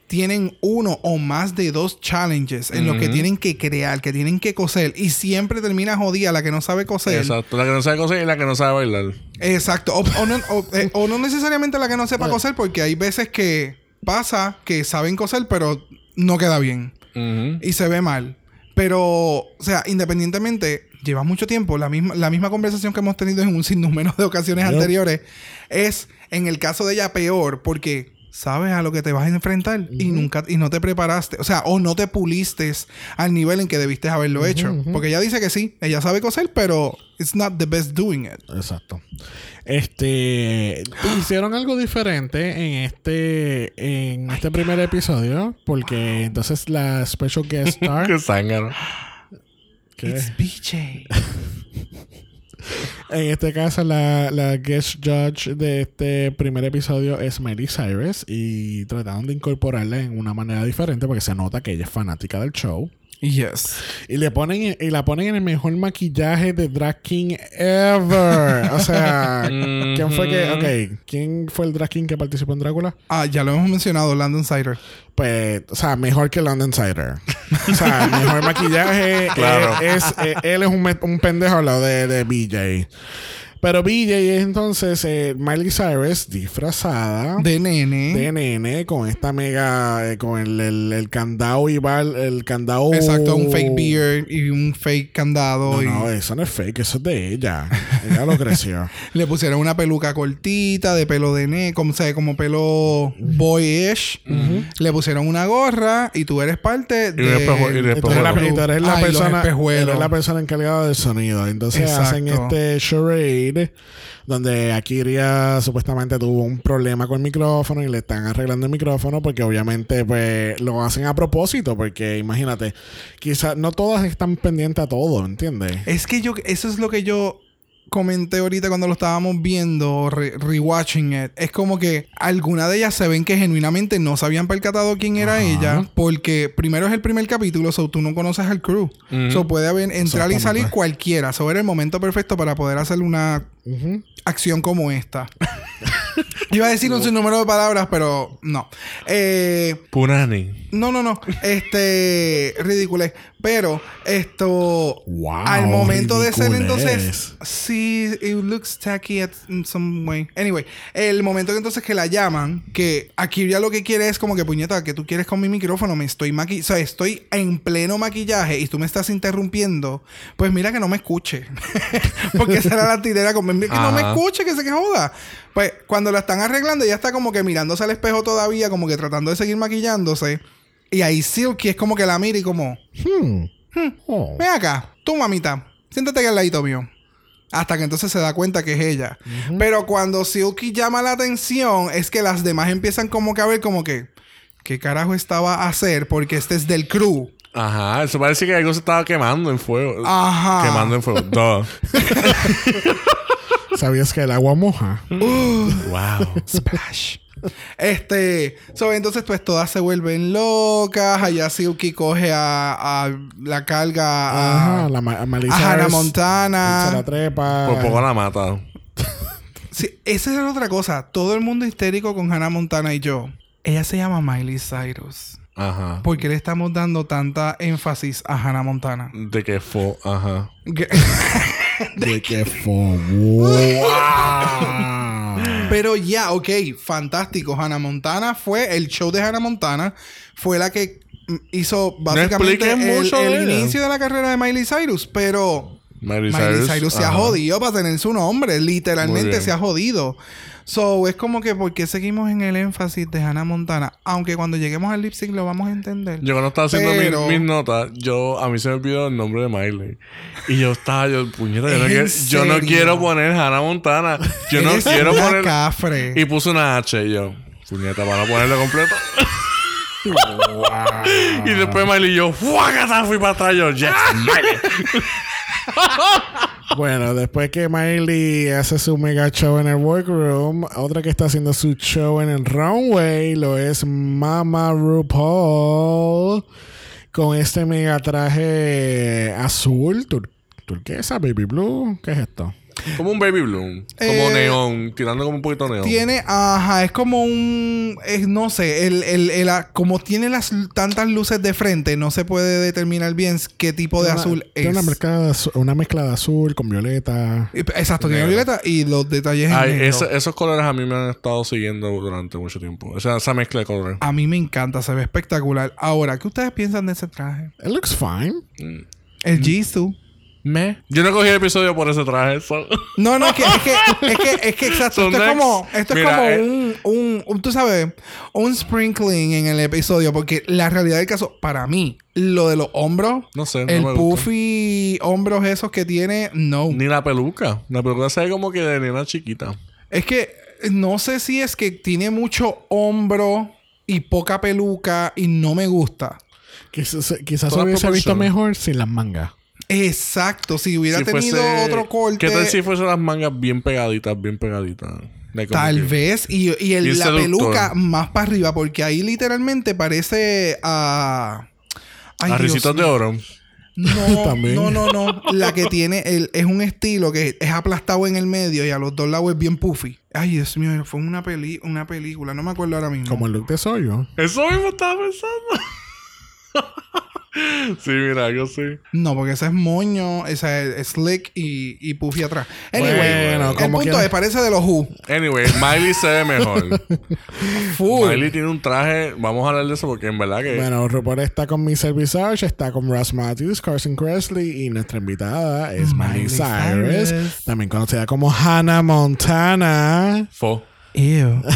tienen uno o más de dos challenges en lo que tienen que crear, que tienen que coser y siempre termina jodida la que no sabe coser. Exacto. La que no sabe coser y la que no sabe bailar. Exacto. O, o no, o, eh, o no necesariamente la que no sepa coser, porque hay veces que pasa que saben coser, pero no queda bien. Y se ve mal. Pero, o sea, independientemente, lleva mucho tiempo. La misma, la misma conversación que hemos tenido en un sinnúmero de ocasiones anteriores es, en el caso de ella, peor, porque sabes a lo que te vas a enfrentar y nunca y no te preparaste, o sea, o no te puliste al nivel en que debiste haberlo hecho, porque ella dice que sí, ella sabe coser, pero it's not the best doing it. Exacto. Este hicieron algo diferente en este en este primer episodio porque entonces la special guest star Qué. ¿qué? It's BJ. en este caso la, guest judge de este primer episodio es Miley Cyrus y trataron de incorporarla en una manera diferente porque se nota que ella es fanática del show. Yes. Y le ponen y la ponen en el mejor maquillaje de drag king ever. O sea, ¿quién fue que, ok, quién fue el drag king que participó en Drácula? Ah, ya lo hemos mencionado, Landon Cider. Pues, o sea, mejor que London Cider. O sea, el mejor maquillaje Claro. es, es- eh, él es un, un pendejo al lado de, de BJ. Pero BJ es entonces eh, Miley Cyrus disfrazada De nene. de nene con esta mega, eh, con el, el, el candado y val- el candado. Exacto, un fake beard y un fake candado. No, y no, eso no es fake, eso es de ella. Ella lo creció. Le pusieron una peluca cortita de pelo de nene, como, sea, como pelo boyish. Le pusieron una gorra y tú eres parte de. y eres la, persona, eres la persona encargada del sonido. Entonces Exacto. hacen este charade donde Akiria supuestamente tuvo un problema con el micrófono y le están arreglando el micrófono porque obviamente pues lo hacen a propósito porque imagínate, quizás no todas están pendientes a todo, ¿entiendes? Es que yo, eso es lo que yo comenté ahorita cuando lo estábamos viendo, re- rewatching it. Es como que alguna de ellas se ven que genuinamente no se habían percatado quién era Ajá. ella, porque primero es el primer capítulo, so tú no conoces al crew. So puede haber, entrar y salir cualquiera. So era el momento perfecto para poder hacer una acción como esta. Iba a decir un sinnúmero de palabras, pero no. Eh, Punani. No, no, no. Este. ridículo. Pero esto. Wow, al momento de ser entonces. Sí, it looks tacky at in some way. Anyway, el momento que entonces que la llaman, que aquí ya lo que quiere es como que puñeta, que tú quieres con mi micrófono, me estoy maqui o sea, estoy en pleno maquillaje y tú me estás interrumpiendo. Pues mira que no me escuche. Porque esa era la tirera con que no me escuche, que se que joda. Pues cuando la están arreglando, ella está como que mirándose al espejo todavía, como que tratando de seguir maquillándose. Y ahí Silky es como que la mira y como, Hmm. Oh. ven acá, tú mamita, siéntate aquí al ladito mío. Hasta que entonces se da cuenta que es ella. Pero cuando Silky llama la atención, es que las demás empiezan como que a ver como que, ¿qué carajo estaba a hacer? Porque este es del crew. Ajá, eso parece que algo se estaba quemando en fuego. Ajá. Quemando en fuego. Duh. ¿Sabías que el agua moja? wow. Splash. Este, so, entonces pues todas se vuelven locas. Allá Silky coge a, a la carga a, Ajá, la ma- a Miley a Hannah Montana. Se la trepa. Por poco la mata. Sí, esa es otra cosa. Todo el mundo histérico con Hannah Montana y yo. Ella se llama Miley Cyrus. Ajá. ¿Por qué le estamos dando tanta énfasis a Hannah Montana? De que fue. Ajá. Que- De que fue. Wow. Pero ya, ok, fantástico. Hannah Montana fue el show de Hannah Montana. Fue la que hizo básicamente el, mucho el inicio de la carrera de Miley Cyrus. Pero Miley Miley Cyrus. Cyrus, se ha jodido para tener su nombre. Literalmente se ha jodido. So, es como que, ¿por qué seguimos en el énfasis de Hannah Montana? Aunque cuando lleguemos al lip sync lo vamos a entender. Yo cuando estaba haciendo Pero- mis, mis notas, yo a mí se me olvidó el nombre de Miley. Y yo estaba, yo, puñeta, yo no, ¿En quiero, yo no quiero poner Hannah Montana. Yo no quiero poner. cafre. Y puse una H y yo, puñeta, para ponerlo completo. y después Miley y yo, ¡fuácata! Fui para atrás yo, ¡yes! Miley. Bueno, después que Miley hace su mega show en el workroom, otra que está haciendo su show en el runway lo es Mama RuPaul. con este mega traje azul, tur- turquesa, baby blue. ¿Qué es esto? Como un baby bloom. Como Eh, neón. Tirando como un poquito neón. Tiene, ajá, es como un, es, no sé, el, el, el- como tiene las tantas luces de frente, no se puede determinar bien qué tipo de una- azul es. Tiene una mezcla, una mezcla de azul con violeta. Exacto, tiene Negro. violeta y los detalles en Ay, ese- esos colores a mí me han estado siguiendo durante mucho tiempo. O sea, esa mezcla de colores. A mí me encanta, se ve espectacular. Ahora, ¿qué ustedes piensan de ese traje? It looks fine. El Jisoo. Me. Yo no cogí el episodio por ese traje. so- No, no, es que, es que, es que, es que exacto. So esto es como, esto es como eh. un, un, un, tú sabes, un sprinkling en el episodio. Porque la realidad del caso, para mí, lo de los hombros, No sé, no el me gusta. puffy hombros esos que tiene, no. Ni la peluca. La peluca se ve como que de nena chiquita. Es que no sé si es que tiene mucho hombro y poca peluca y no me gusta. Quizás, quizás hubiese visto mejor sin las mangas. Exacto, si hubiera Si tenido fuese- otro corte. ¿Qué tal si fuesen las mangas bien pegaditas, bien pegaditas? Tal que- vez. Y, y el- la seductor. peluca más para arriba, porque ahí literalmente parece a. Ay, A Dios risitos de oro. No, También. no, no, no. La que tiene el, es un estilo que es aplastado en el medio y a los dos lados es bien puffy. Ay, Dios mío, fue una, peli una película, no me acuerdo ahora mismo. Como el look de Soyo. Eso mismo estaba pensando. sí, mira, yo sí. No, porque ese es moño, esa es slick y, y puffy atrás. Anyway, Bueno, el como punto es, parece de los Who. Anyway, Miley se ve mejor. Full. Miley tiene un traje. Vamos a hablar de eso porque en verdad que. Bueno, RuPaul está con Mr. Visage, está con Ross Matthews, Carson Kressley y nuestra invitada es Miley Miley Cyrus, Cyrus. también conocida como Hannah Montana. Fo. Ew.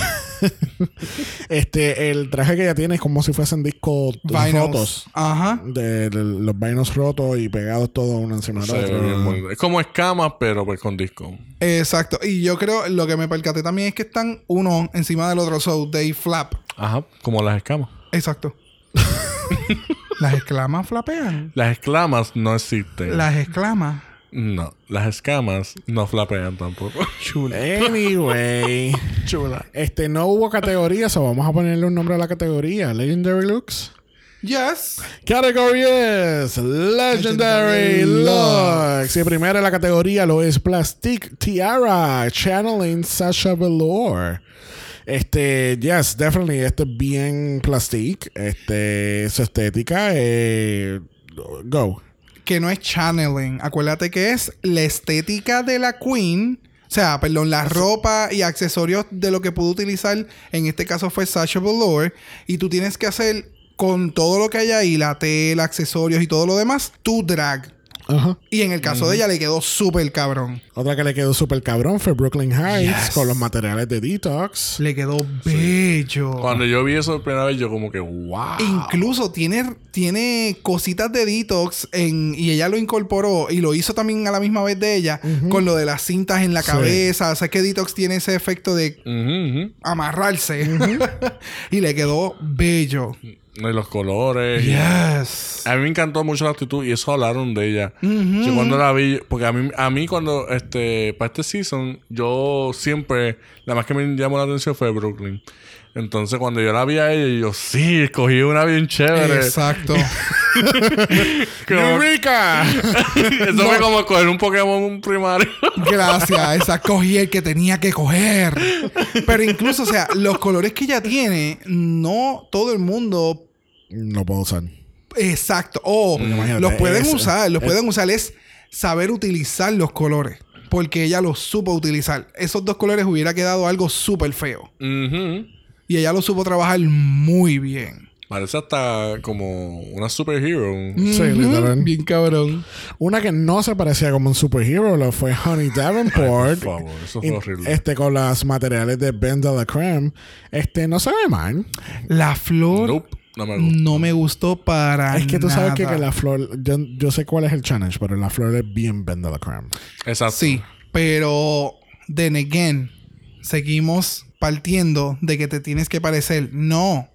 Este, el traje que ella tiene es como si fuesen discos rotos. Ajá. De, de los vainos rotos y pegados todos uno encima del otro. Es como escamas, pero pues con disco. Exacto. Y yo creo, lo que me percaté también es que están uno encima del otro. So they flap. Ajá, como las escamas. Exacto. Las exclamas flapean. Las exclamas no existen. Las exclamas. No, las escamas no flapean tampoco. Anyway, Chula. este no hubo categorías, o vamos a ponerle un nombre a la categoría. Legendary Looks. Yes. Category es Legendary Legendary Looks. Y primero en la categoría lo es Plastic Tiara, channeling Sasha Velour. Este, yes, definitely, esto es bien plastic. Este, su estética, eh, go. Que no es channeling. Acuérdate que es la estética de la queen. O sea, perdón, la ropa y accesorios de lo que pudo utilizar. En este caso fue Sasha Velour. Y tú tienes que hacer con todo lo que hay ahí, la tela, accesorios y todo lo demás, tu drag. Ajá. Y en el caso de ella le quedó súper cabrón. Otra que le quedó súper cabrón fue Brooklyn Heights Yes. con los materiales de Detox. Le quedó bello. Cuando yo vi eso por primera vez, yo como que, wow. Incluso tiene, tiene cositas de detox en, y ella lo incorporó y lo hizo también a la misma vez de ella con lo de las cintas en la Sí. cabeza. O sea, que detox tiene ese efecto de amarrarse y le quedó bello. Y los colores. Yes. A mí me encantó mucho la actitud y eso hablaron de ella. Yo cuando la vi, porque a mí, a mí cuando, este, para este season, yo siempre, la más que me llamó la atención fue Brooklyn. Entonces cuando yo la vi a ella, yo sí, escogí una bien chévere. Exacto. ¡Eureka! Eso fue como escoger un Pokémon primario. Gracias. Esa cogí el que tenía que coger. Pero incluso, o sea, los colores que ella tiene, no todo el mundo no puedo usar. Exacto. O Imagínate, los pueden es- usar, los es- pueden usar es saber utilizar los colores. Porque ella los supo utilizar. Esos dos colores hubiera quedado algo súper feo. Y ella lo supo trabajar muy bien. Parece hasta como una superhero. Sí, Ujú, literal. Bien cabrón. Una que no se parecía como un superhero lo fue Honey Davenport. Por favor, eso fue horrible. Este con los materiales de Ben de la Creme. Este no se ve mal. La flor Nope, no me gusta. no me gustó para Es que tú sabes que, la flor. Yo, yo sé cuál es el challenge, pero la flor es bien Ben de la Creme. Exacto. Sí, pero then again, seguimos partiendo de que te tienes que parecer. No.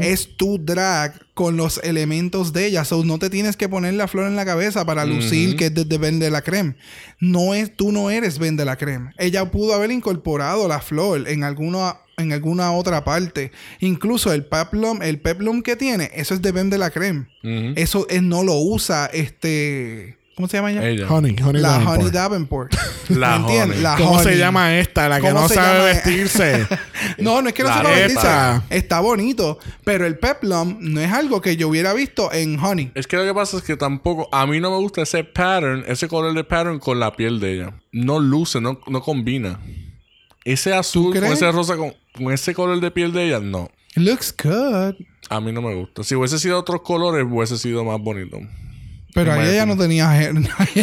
Es tu drag con los elementos de ella. So, no te tienes que poner la flor en la cabeza para lucir que es de, Ben de la Creme. No es, tú no eres Ben de la Creme. Ella pudo haber incorporado la flor en alguna en alguna otra parte. Incluso el peplum, el peplum que tiene, eso es de Ben de la Creme. Eso es, no lo usa este ¿Cómo se llama ella? Honey, Honey la Davenport. Honey Davenport. La ¿Me entiendes? Honey. La ¿Cómo se llama esta? La que ¿Cómo no sabe vestirse. No, no es que no sepa vestirse. Está bonito. Pero el peplum no es algo que yo hubiera visto en Honey. Es que lo que pasa es que tampoco... A mí no me gusta ese pattern, ese color de pattern con la piel de ella. No luce, no, no combina. Ese azul con ese rosa, con, con ese color de piel de ella, no. It looks good. A mí no me gusta. Si hubiese sido otros colores, hubiese sido más bonito. Pero ahí ella no tenía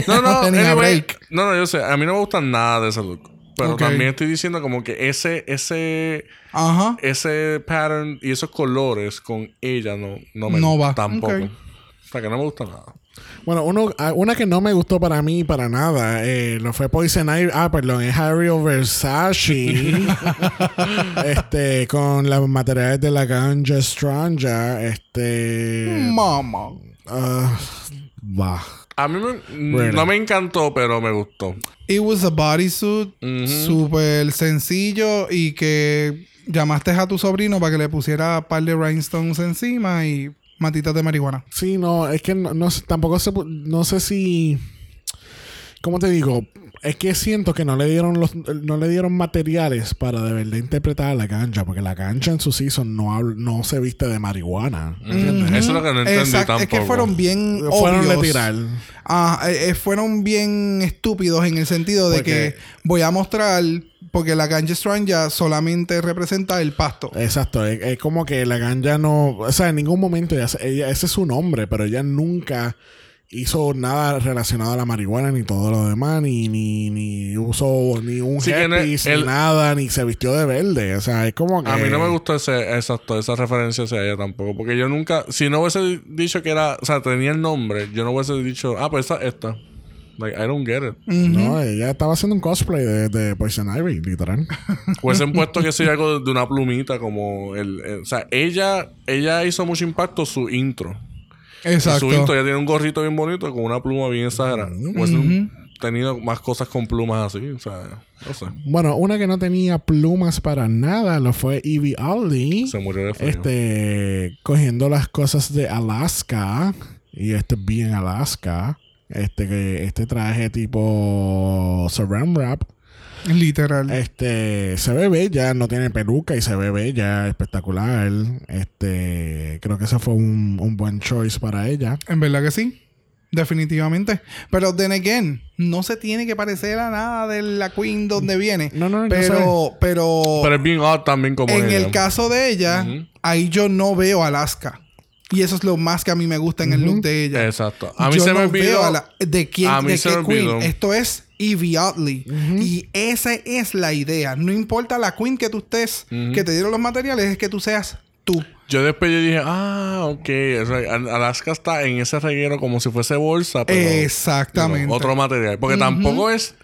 No, no, tenía anyway, break. no, no, yo sé. A mí no me gusta nada de ese look. Pero también estoy diciendo como que ese, ese, Ajá. ese pattern y esos colores con ella no, no me No gusta va. tampoco. Ok. O sea, que no me gusta nada. Bueno, uno, una que no me gustó para mí para nada, eh, lo fue Poison Ivy. Ah, perdón, es Ariel Versace. este, con los materiales de la ganja Stranja. Este. Mama. ah, bah. A mí me- Bueno. no me encantó, pero me gustó. It was a bodysuit Ujú. súper sencillo y que llamaste a tu sobrino para que le pusiera un par de rhinestones encima y matitas de marihuana. Sí, no, es que no, no sé- tampoco sé, no sé si. ¿Cómo te digo? Es que siento que no le dieron los, no le dieron materiales para de verdad interpretar a la cancha, porque la cancha en su season no, no se viste de marihuana. ¿Entiendes? Eso es lo que no entendí Exacto. Es que tampoco. fueron bien Fueron obvios. tirar. Ah, eh, eh, fueron bien estúpidos en el sentido de Porque- que voy a mostrar porque la ganja stranja solamente representa el pasto. Exacto, es, es como que la ganja no, o sea, en ningún momento ella, ella- ese es su nombre, pero ella nunca hizo nada relacionado a la marihuana ni todo lo demás, ni ni, ni usó ni un Sí, ni nada, ni se vistió de verde, o sea, es como que A mí no me gustó ese, exacto, esa referencia hacia ella tampoco. Porque yo nunca, si no hubiese dicho que era, o sea, tenía el nombre, yo no hubiese dicho, ah, pues esta, esta. Like, I don't get it. No, ella estaba haciendo un cosplay de, de Poison Ivy, literal. Hubiesen puesto que sea algo de una plumita como el, el- o sea, ella, ella hizo mucho impacto su intro. Exacto. Su intro, ella tiene un gorrito bien bonito con una pluma bien exagerada. Hubiesen tenido más cosas con plumas así, o sea, no sé. Bueno, una que no tenía plumas para nada lo fue Evie Aldi. Se murió de frío. Este, cogiendo las cosas de Alaska. Y este es bien Alaska. Este, que este traje tipo Saran Wrap. Literal. Este, se ve bella, no tiene peluca y se ve bella, espectacular. Este, creo que ese fue un, un buen choice para ella. En verdad que sí. Definitivamente. Pero then again, no se tiene que parecer a nada de la Queen donde viene. No, no, yo pero, pero, Pero es bien odd también como en ella. el caso de ella, ahí yo no veo Alaska. Y eso es lo más que a mí me gusta en el look de ella. Exacto. A mí Yo se me no olvidó. veo a la- de quién, a mí de se qué me queen. olvidó. Esto es Evie Oddly. Y esa es la idea. No importa la queen que tú estés, que te dieron los materiales, es que tú seas tú. Yo después yo dije, ah, ok. O sea, Al- Alaska está en ese reguero como si fuese bolsa, pero Exactamente. pero otro material. Porque tampoco es,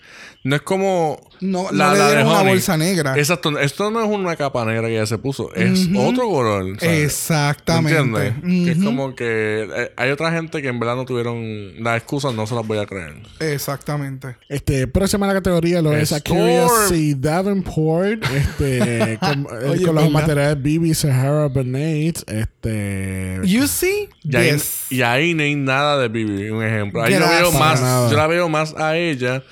no es como No- no le de dieron una bolsa negra. Exacto. Esto no es una capa negra que ella se puso, es otro color. ¿sabes? Exactamente. ¿Me entiendes? Que es como que eh, hay otra gente que en verdad no tuvieron las excusas, no se las voy a creer. Exactamente. Este, próxima a la categoría lo es Storm. Akira C. Davenport. Este, con, eh, Oye, con los materiales Bibi Sahara Bernate. Este. You see? Y ahí, Yes. y ahí no hay nada de Bibi, un ejemplo. Ahí yo veo más, nada. yo la veo más a ella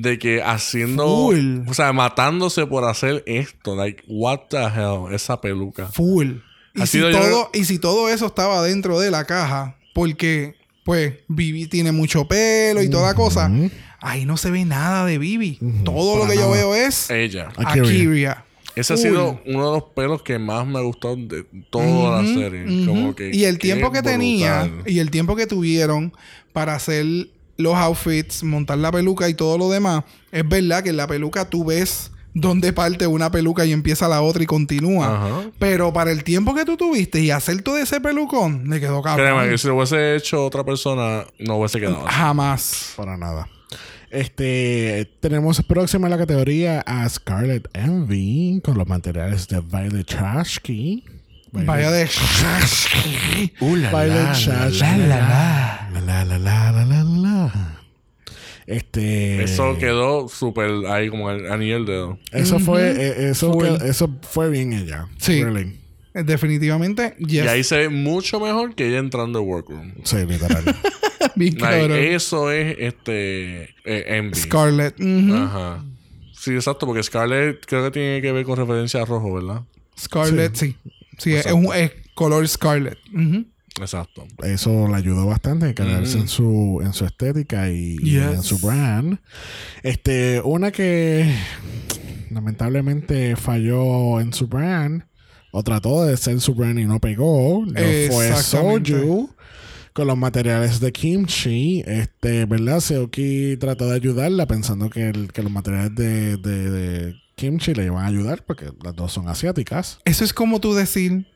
de que haciendo, Full. o sea, matándose por hacer esto. Like, what the hell, esa peluca. Full. Y Ha si, yo- todo, y si todo eso estaba dentro de la caja, porque, pues, Vivi tiene mucho pelo y toda cosa, ahí no se ve nada de Vivi. Todo lo que yo veo es Ella. Akira. Ese ha sido uno de los pelos que más me gustó de toda la serie. Como que, y el tiempo que tenía y el tiempo que tuvieron para hacer los outfits, montar la peluca y todo lo demás, es verdad que en la peluca tú ves dónde parte una peluca y empieza la otra y continúa. Ajá. Pero para el tiempo que tú tuviste y hacer todo ese pelucón, le quedó Créeme cabrón. que si lo hubiese hecho otra persona, no hubiese quedado así. Jamás. Para nada. Este, tenemos próxima en la categoría a Scarlet Envy con los materiales de Violet Trashky. Baile de Este. Eso quedó súper ahí como el anillo del dedo. Eso fue, eh, eh eso, quedó- eso fue bien ella. Sí. Really. Definitivamente, yes. Y ahí se ve mucho mejor que ella entrando al workroom. Sí, literal. Bien eso es este eh, envy. Scarlett. Ajá. Sí, exacto, porque Scarlett creo que tiene que ver con referencia a rojo, ¿verdad? Scarlett, sí. Sí, es, un, es color Scarlett. Ujú. Exacto. Eso le ayudó bastante a quedarse Mm. en su en su estética y, en su brand. Este, una que lamentablemente falló en su brand o trató de ser su brand y no pegó, no fue. Soju con los materiales de kimchi, este, ¿verdad? Seoki trató de ayudarla pensando que, el- que los materiales de, de- de kimchi le iban a ayudar porque las dos son asiáticas. Eso es como tú decir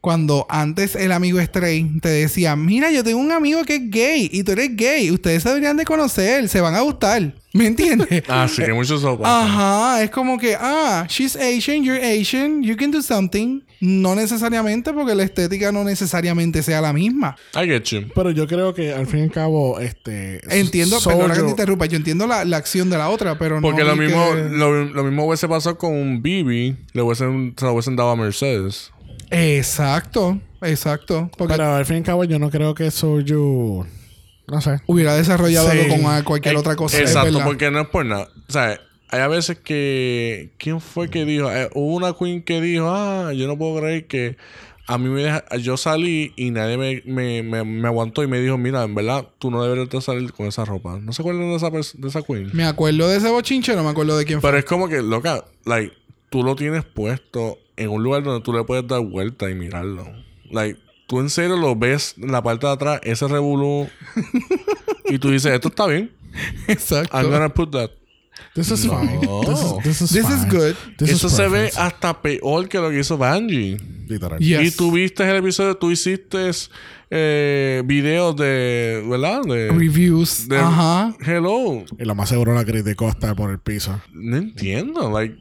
cuando antes el amigo Stray te decía, mira, yo tengo un amigo que es gay y tú eres gay, ustedes se deberían de conocer, se van a gustar. ¿Me entiendes? Ah, sí, que mucho sopa. Ajá, es como que, ah, she's Asian, you're Asian, you can do something. No necesariamente porque la estética no necesariamente sea la misma. I get you. Pero yo creo que al fin y al cabo, este. Entiendo, Soju- perdona que te interrumpa, yo entiendo la, la acción de la otra, pero no. Porque lo mismo, que- lo, lo mismo hubiese pasado con un Bibi, le hubiesen, se lo hubiesen dado a Mercedes. Exacto, exacto. Porque Pero al fin y al cabo, yo no creo que Soju. No sé. hubiera desarrollado Sí. algo con cualquier Eh, otra cosa. Exacto, porque no es por nada. O sea, hay a veces que. ¿Quién fue que dijo? Eh, hubo una queen que dijo: Ah, yo no puedo creer que a mí me deja. Yo salí y nadie me, me, me, me aguantó y me dijo: Mira, en verdad, tú no deberías de salir con esa ropa. ¿No se acuerdan de esa, de esa queen? Me acuerdo de ese bochinche, no me acuerdo de quién fue. Pero es como que, loca, like, tú lo tienes puesto en un lugar donde tú le puedes dar vuelta y mirarlo. Like, tú en serio lo ves en la parte de atrás, ese revolú, y tú dices, esto está bien. Exacto. I'm gonna put that. This is fine. This is, this is This is good. This Eso is se ve hasta peor que lo que hizo Bungie. Literal. Yes. Y tú viste el episodio, tú hiciste eh, videos de, ¿verdad? De, Reviews. de- Ajá. Hello. Y lo más seguro la criticó hasta por el piso. No entiendo, like,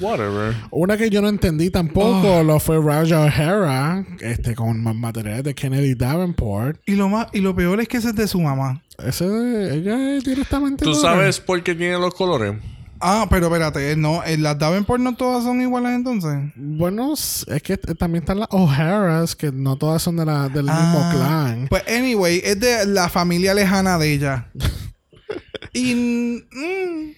whatever. Una que yo no entendí tampoco lo fue Raja O'Hara, este, con más materiales de Kennedy Davenport. Y lo más, y lo peor es que ese es de su mamá. Ese, ella es directamente. ¿Tú sabes por qué tiene los colores? Ah, pero espérate, no, en las Davenport no todas son iguales entonces. Bueno, es que t- también están las O'Haras, que no todas son de la, del mismo Ah, clan. Pues anyway, es de la familia lejana de ella. y mm,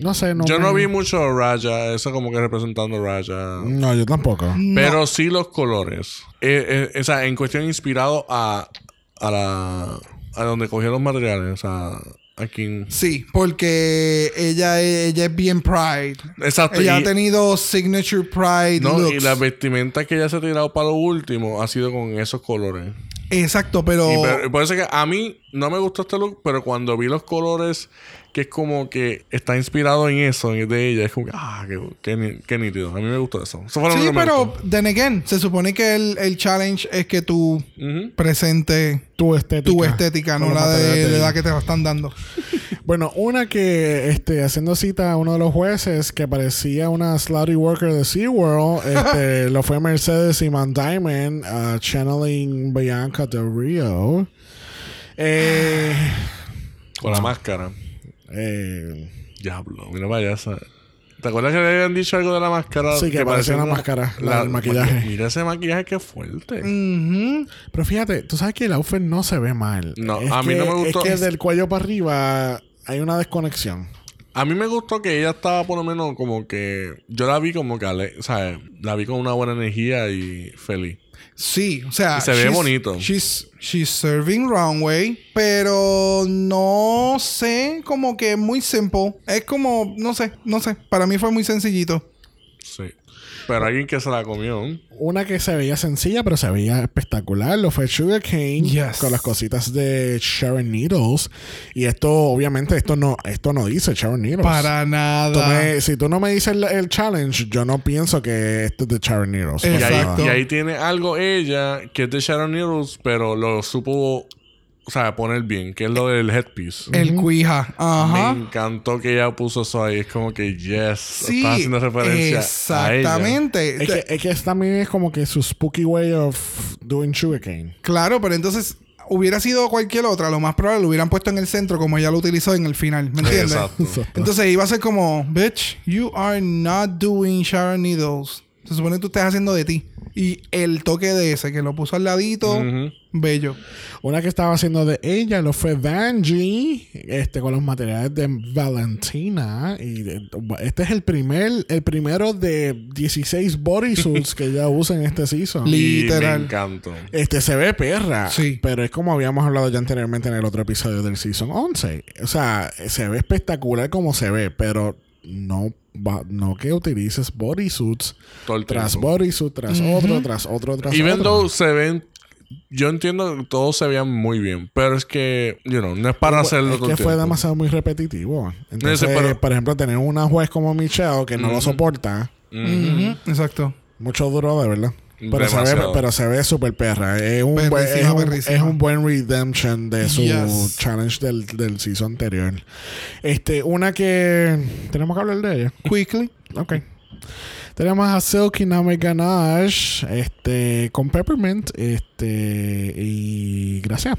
No sé, no. Yo me- no vi mucho Raja, eso como que representando Raja. No, yo tampoco. Pero sí los colores. Eh, eh, o sea, en cuestión inspirado a, a la... A donde cogieron los materiales. O sea, aquí... en- sí, porque ella es, ella es bien pride. Exacto. Ella y, ha tenido signature pride no, y looks. la vestimenta que ella se ha tirado para lo último ha sido con esos colores. Exacto, pero, Y pero- por eso es que a mí no me gustó este look, pero cuando vi los colores, que es como que está inspirado en eso, en- de ella, es como que, ah, qué, qué ni- qué nítido. A mí me gustó eso. Eso fue lo Sí, pero then again, se supone que el, el challenge es que tú Ujú. presentes Tu estética. tu estética, no la de, de la que te están dando. Bueno, una que, este, haciendo cita a uno de los jueces que parecía una slutty worker de SeaWorld, este, lo fue Mercedes Iman Diamond, uh, channeling Bianca Del Rio. Eh, Con la máscara. Eh, Diablo, mira vaya esa. ¿Te acuerdas que le habían dicho algo de la máscara? Sí, que parecía una máscara, la del maquillaje. maqui- Mira ese maquillaje que fuerte. Pero fíjate, tú sabes que el outfit no se ve mal. No, Es a mí que- no me gustó. Es que del cuello para arriba hay una desconexión. A mí me gustó que ella estaba por lo menos como que... Yo la vi como que... O sea, la vi con una buena energía y feliz. Sí, o sea, Y se ve bonito. She's, she's serving runway, pero no sé, como que muy simple. Es como, no sé, no sé. Para mí fue muy sencillito. Sí. Pero alguien que se la comió. Una que se veía sencilla, pero se veía espectacular. Lo fue Sugar Cane Yes. con las cositas de Sharon Needles. Y esto, obviamente, esto no, esto no dice Sharon Needles. Para Tú nada. me- si tú no me dices el, el challenge, yo no pienso que esto es de Sharon Needles. Y ahí, Exacto. y ahí tiene algo ella que es de Sharon Needles, pero lo supo o sea, poner bien, que es lo del headpiece. El cuija. Ajá. Me encantó que ella puso eso ahí. Es como que, yes, Sí, está haciendo referencia exactamente. Es que, es que también es como que su spooky way of doing sugarcane. Claro, pero entonces hubiera sido cualquier otra, lo más probable lo hubieran puesto en el centro como ella lo utilizó en el final, ¿me entiendes? Exacto. Entonces iba a ser como, bitch, you are not doing Sharon Needles. Se supone que tú estés haciendo de ti. Y el toque de ese, que lo puso al ladito, bello. Una que estaba haciendo de ella lo fue Vanjie, este, con los materiales de Valentina. Y de- este es el primer, el primero de 16 bodysuits que ella usa en este season. Literal. me encantó. Este se ve perra. Sí. Pero es como habíamos hablado ya anteriormente en el otro episodio del Season 11. O sea, se ve espectacular como se ve, pero no, no que utilices bodysuits tras tiempo. bodysuit, tras otro, tras otro, tras Even otro. though se ven... Yo entiendo que todos se veían muy bien. Pero es que, you know, no es para hacerlo es todo que el fue tiempo. demasiado muy repetitivo. Entonces, pero- por ejemplo, tener una juez como Michelle que no lo soporta, Exacto. mucho duro de verdad. Pero se, ve, pero se ve súper perra. Es un, buen, es, un, perrísima. es un buen redemption de su Yes. challenge del, del season anterior. Este, una que tenemos que hablar de ella. Quickly. Ok. Tenemos a Silky Name Ganache este, con Peppermint. Este, y gracias.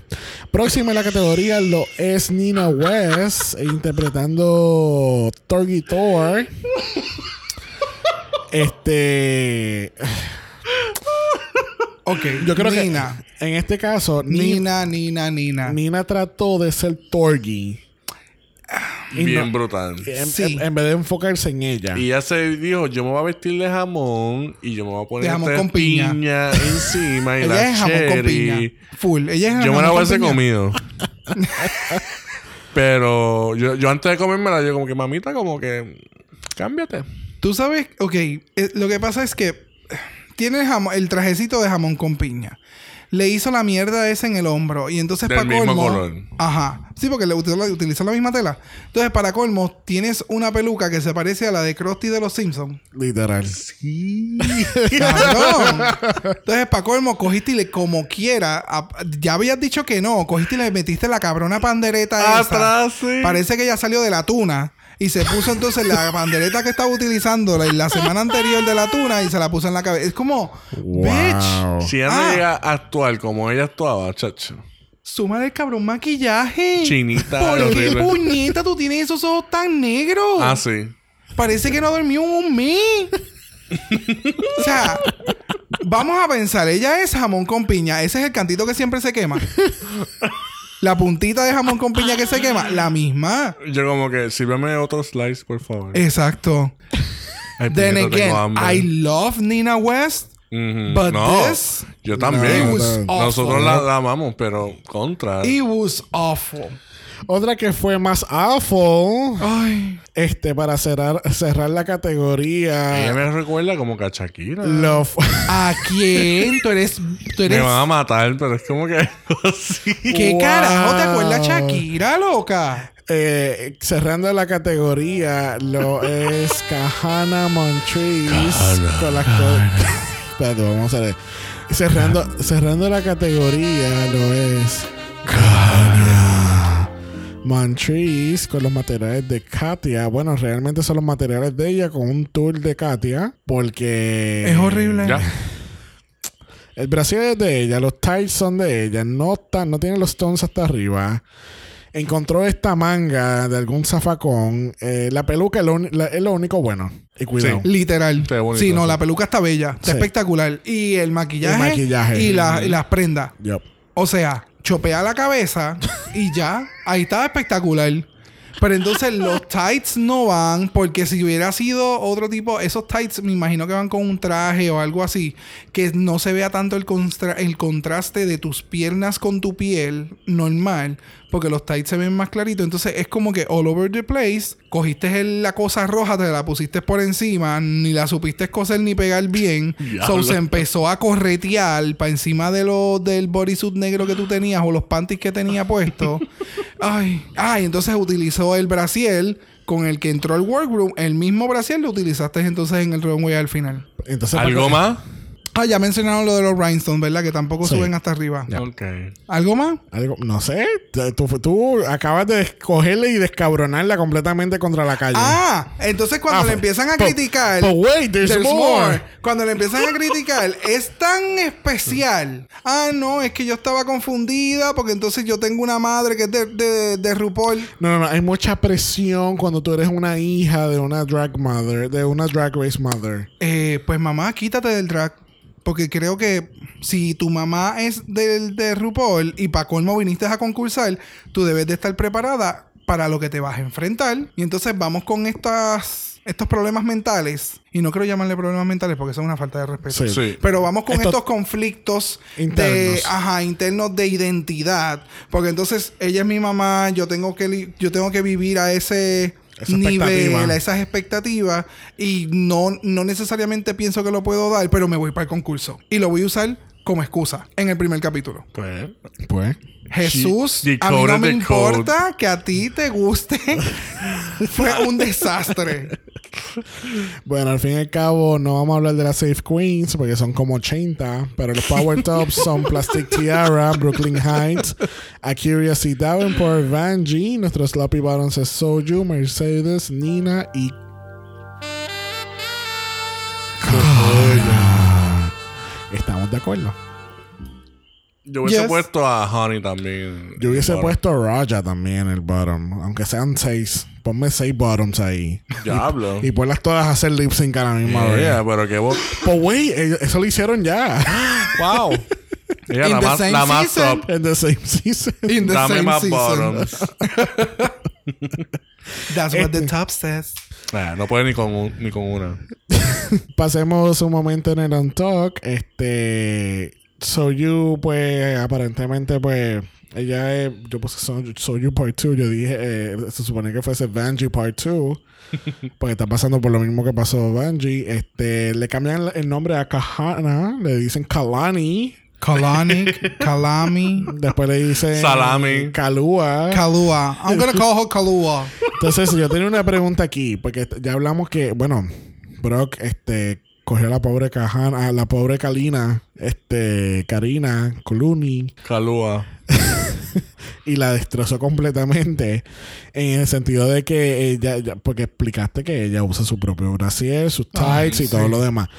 Próxima en la categoría lo es Nina West interpretando Torgy Thor. Este. Ok. Yo creo Nina. que en este caso, Nina, Nina, Nina, Nina. Nina trató de ser Torgy. Bien no- brutal. En, Sí. en- en vez de enfocarse en ella. Y ella se dijo, yo me voy a vestir de jamón y yo me voy a poner De jamón con piña. encima y Ella la es jamón con piña. cherry. Full. Ella es Yo me jamón la con hubiese piña. comido. Pero yo, yo antes de comérmela, yo como que, mamita, como que, cámbiate. Tú sabes, ok, eh, lo que pasa es que eh, tiene el, jamón- el trajecito de jamón con piña. Le hizo la mierda esa en el hombro. Y entonces Del para mismo colmo. color. Ajá. Sí, porque le utilizó, la- utilizó la misma tela. Entonces, para colmo, tienes una peluca que se parece a la de Krusty de los Simpsons. Literal. Cabrón. Entonces, para colmo, cogiste y le, como quiera, a- ya habías dicho que no, cogiste y le metiste la cabrona pandereta esa. Atrás, sí. Parece que ya salió de la tuna. Y se puso entonces la pandereta que estaba utilizando la, la semana anterior de la tuna y se la puso en la cabeza. Es como, bitch. Si ella Ah. llega a actuar como ella actuaba, chacho. súmale el cabrón maquillaje. Chinita, ¿Por qué puñeta tú tienes esos ojos tan negros? Ah, sí. Parece que no dormió en un mes. o sea, vamos a pensar, ella es jamón con piña. Ese es el cantito que siempre se quema. La puntita de jamón con piña que se quema, la misma. Yo como que, sírveme otro slice, por favor. Exacto. Ay, Then puñeta, again, hambre. I love Nina West. Ujú. but no, this- yo también. It was Nosotros awful. la, la amamos, pero contra. It was awful. Otra que fue más awful. Ay. Este, para cerrar, cerrar la Ella categoría. me recuerda como que a Shakira. ¿A quién? Tú eres. Tú Me eres. van a matar, pero es como que así. ¿Qué Wow. carajo te acuerdas, Shakira, loca? eh, cerrando la categoría, lo es Kahana Montrese con las Espérate, vamos a ver. Cerrando, cerrando la categoría, lo es Kahana Montrese con los materiales de Katia. Bueno, realmente son los materiales de ella con un tour de Katia. Porque. Es horrible. Ya. El brasil es de ella, los tights son de ella, no, están, no tiene los tones hasta arriba. Encontró esta manga de algún zafacón. Eh, la peluca es lo, uni- la- es lo único bueno. Y cuidado. Sí. Literal. Qué bonito, sí, no, sí. la peluca está bella. Está Sí. espectacular. Y el maquillaje. El maquillaje. Y, la- y las prendas. O sea, chopea la cabeza y ya. Ahí estaba espectacular. Pero entonces los tights no van porque si hubiera sido otro tipo, esos tights me imagino que van con un traje o algo así, que no se vea tanto el, constra- el contraste de tus piernas con tu piel normal, porque los tights se ven más claritos. Entonces es como que all over the place, cogiste el- la cosa roja, te la pusiste por encima, ni la supiste coser ni pegar bien. So se empezó a corretear para encima de lo, del bodysuit negro que tú tenías o los panties que tenía puesto. ay, ay, entonces utilizó el brasiel con el que entró al workroom. El mismo brasiel lo utilizaste entonces en el runway al final. Entonces, ¿Algo para- más? Ah, ya mencionaron lo de los rhinestones, ¿verdad? Que tampoco Sí. suben hasta arriba. ¿Algo más? Algo, no sé, tú, tú acabas de escogerle y descabronarla completamente contra la calle. Ah, entonces cuando Ah, le fu- empiezan a but- criticar. but wait, there's There's more. more. Cuando le empiezan a criticar, es tan especial. Ah, no, es que yo estaba confundida porque entonces yo tengo una madre que es de, de, de RuPaul. No, no, no, hay mucha presión cuando tú eres una hija de una drag mother, de una drag race mother. Eh, pues mamá, quítate del drag. Porque creo que si tu mamá es del de RuPaul y para colmo viniste a concursar, tú debes de estar preparada para lo que te vas a enfrentar. Y entonces vamos con estas, estos problemas mentales. Y no quiero llamarle problemas mentales porque eso es una falta de respeto. Sí. Sí. Pero vamos con Estos- estos conflictos de, Internos. ajá, internos de identidad, porque entonces ella es mi mamá, yo tengo que li- yo tengo que vivir a ese Esa esas expectativas y no no necesariamente pienso que lo puedo dar, pero me voy para el concurso. Y lo voy a usar como excusa en el primer capítulo. Pues. Pues. Jesús, She a mí no me code. importa que a ti te guste. Fue un desastre. Bueno, al fin y al cabo, no vamos a hablar de las Safe Queens porque son como 80, pero los Power Tops son Plastic Tiara, Brooklyn Heights, Akira C. Davenport, Vanjie. Nuestros Sloppy Bottoms es Soju, Mercedes, Nina y. Estamos de acuerdo. Yo hubiese Yes. puesto a Honey también. Yo hubiese puesto a Raja también en el bottom, aunque sean seis. Ponme seis bottoms ahí. Diablo. Y ponlas todas a hacer lip sync a la misma Yeah, vez. pero que vos. Pues, güey, eso lo hicieron ya. ¡Wow! Ella In la the más, same la más season. top. En the same season. In the Dame same más season. bottoms. That's what the Este. top says. No puede ni con, un- ni con una. Pasemos un momento en el on talk. Este. Soyu, pues, aparentemente, pues. Ella es. Yo puse So- Soyu Part 2. Yo dije. eh, se supone que fuese Vanjie Part 2. Porque está pasando por lo mismo que pasó Vanjie. Este. Le cambian el nombre a Kahana. Le dicen Kalani. Kalanic, Kalami, Después le dicen. Salami. Kalua. Kalua. I'm gonna call her Kalua. Entonces, yo tenía una pregunta aquí, porque ya hablamos que, bueno, Brock este, cogió a la pobre Kahana, a la pobre Kalina, este, Karina, Clooney, Calúa. y la destrozó completamente. En el sentido de que ella, ya- porque explicaste que ella usa su propio brasier, sus tights y todo lo demás.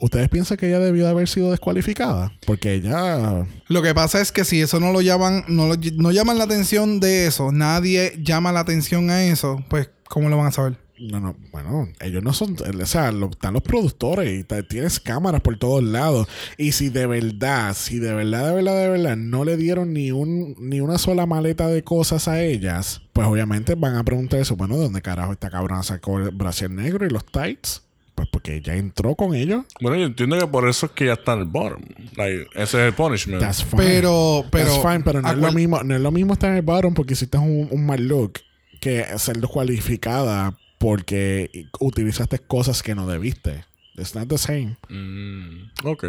¿Ustedes piensan que ella debió de haber sido descualificada? Porque ella. Lo que pasa es que si eso no lo llaman, no, lo- no llaman la atención de eso, nadie llama la atención a eso, pues, ¿cómo lo van a saber? No, no, bueno, ellos no son, o sea, lo- están los productores y tienes cámaras por todos lados. Y si de verdad, si de verdad, de verdad, de verdad, no le dieron ni un ni una sola maleta de cosas a ellas, pues obviamente van a preguntar eso, bueno, ¿de dónde carajo esta cabrona sacó el brasier negro y los tights? Pues porque ella entró con ellos. Bueno, yo entiendo que por eso es que ya está en el bottom. Like, ese es el punishment. That's fine. Pero, pero. That's fine, pero no es lo mismo, no es lo mismo estar en el bottom porque hiciste un, un mal look que ser descualificada porque utilizaste cosas que no debiste. It's not the same. Mm, ok.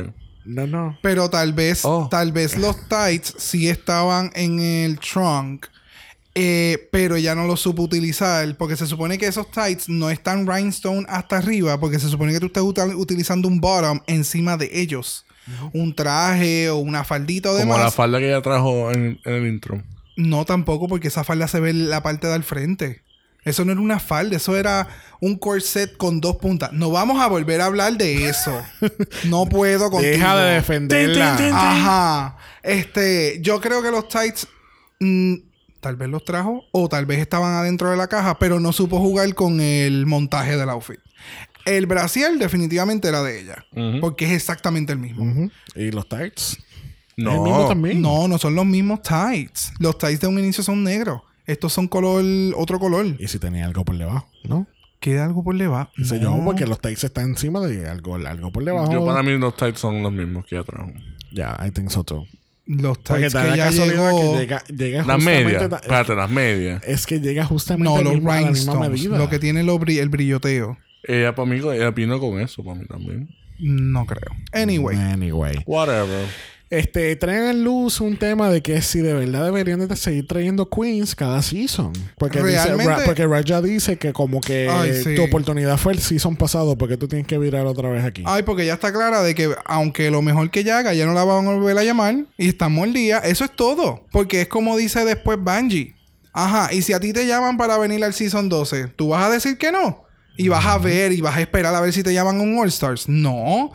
No, no. Pero tal vez, Oh. tal vez los tights sí estaban en el trunk. Eh, pero ya no los supo utilizar. Porque se supone que esos tights no están rhinestone hasta arriba. Porque se supone que tú estás util- utilizando un bottom encima de ellos. Un traje o una faldita o Como demás. la falda que ella trajo en, en el intro. No tampoco, porque esa falda se ve en la parte del frente. Eso no era una falda, eso era un corset con dos puntas. No vamos a volver a hablar de eso. No puedo contigo. Deja de defenderla. Ajá. Este, yo creo que los tights mm, tal vez los trajo o tal vez estaban adentro de la caja, pero no supo jugar con el montaje del outfit. El brasier definitivamente era de ella, porque es exactamente el mismo. ¿Y los tights? No. ¿El mismo también? No, no son los mismos tights. Los tights de un inicio son negros. Estos son color, otro color. ¿Y si tenía algo por debajo? ¿No? Queda algo por debajo. Dice yo, porque los tights están encima de algo, algo por debajo. Yo para mí los tights son los mismos que trajo. Ya, I think so too. Los tights que ya llegó... que llega, llega Las justamente medias. Espérate, las medias. Es que llega justamente No, los mismo- a la misma medida. Lo que tiene lo bri- el brilloteo. Ella para mí, ella vino con eso, para mí también. No creo. Anyway. Anyway. Whatever. Este, traen en luz un tema de que si de verdad deberían de seguir trayendo queens cada season. Porque, dice, Ra- porque Raja dice que como que Ay, sí. tu oportunidad fue el season pasado porque tú tienes que virar otra vez aquí. Ay, porque ya está clara de que aunque lo mejor que ella haga, ya no la van a volver a llamar y estamos al día. Eso es todo. Porque es como dice después Bungie. Ajá, y si a ti te llaman para venir al Season 12, ¿tú vas a decir que no? Y vas a ver y vas a esperar a ver si te llaman un All Stars. No.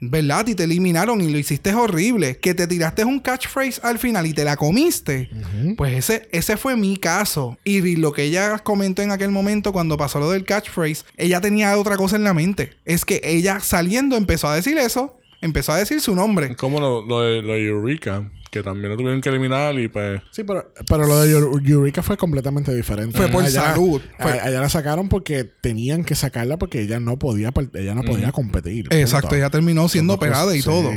¿Verdad? Y te eliminaron y lo hiciste horrible. Que te tiraste un catchphrase al final y te la comiste. Pues ese, ese fue mi caso. Y lo que ella comentó en aquel momento cuando pasó lo del catchphrase, ella tenía otra cosa en la mente. Es que ella saliendo empezó a decir eso. Empezó a decir su nombre. Como lo, lo de, lo de Eureka, que también lo tuvieron que eliminar y pues. Sí, pero, pero lo de Eur- Eureka fue completamente diferente. Fue por salud. a- Fue- allá la sacaron porque tenían que sacarla porque ella no podía, ella no podía competir. punto. Exacto, ella terminó siendo operada y todo.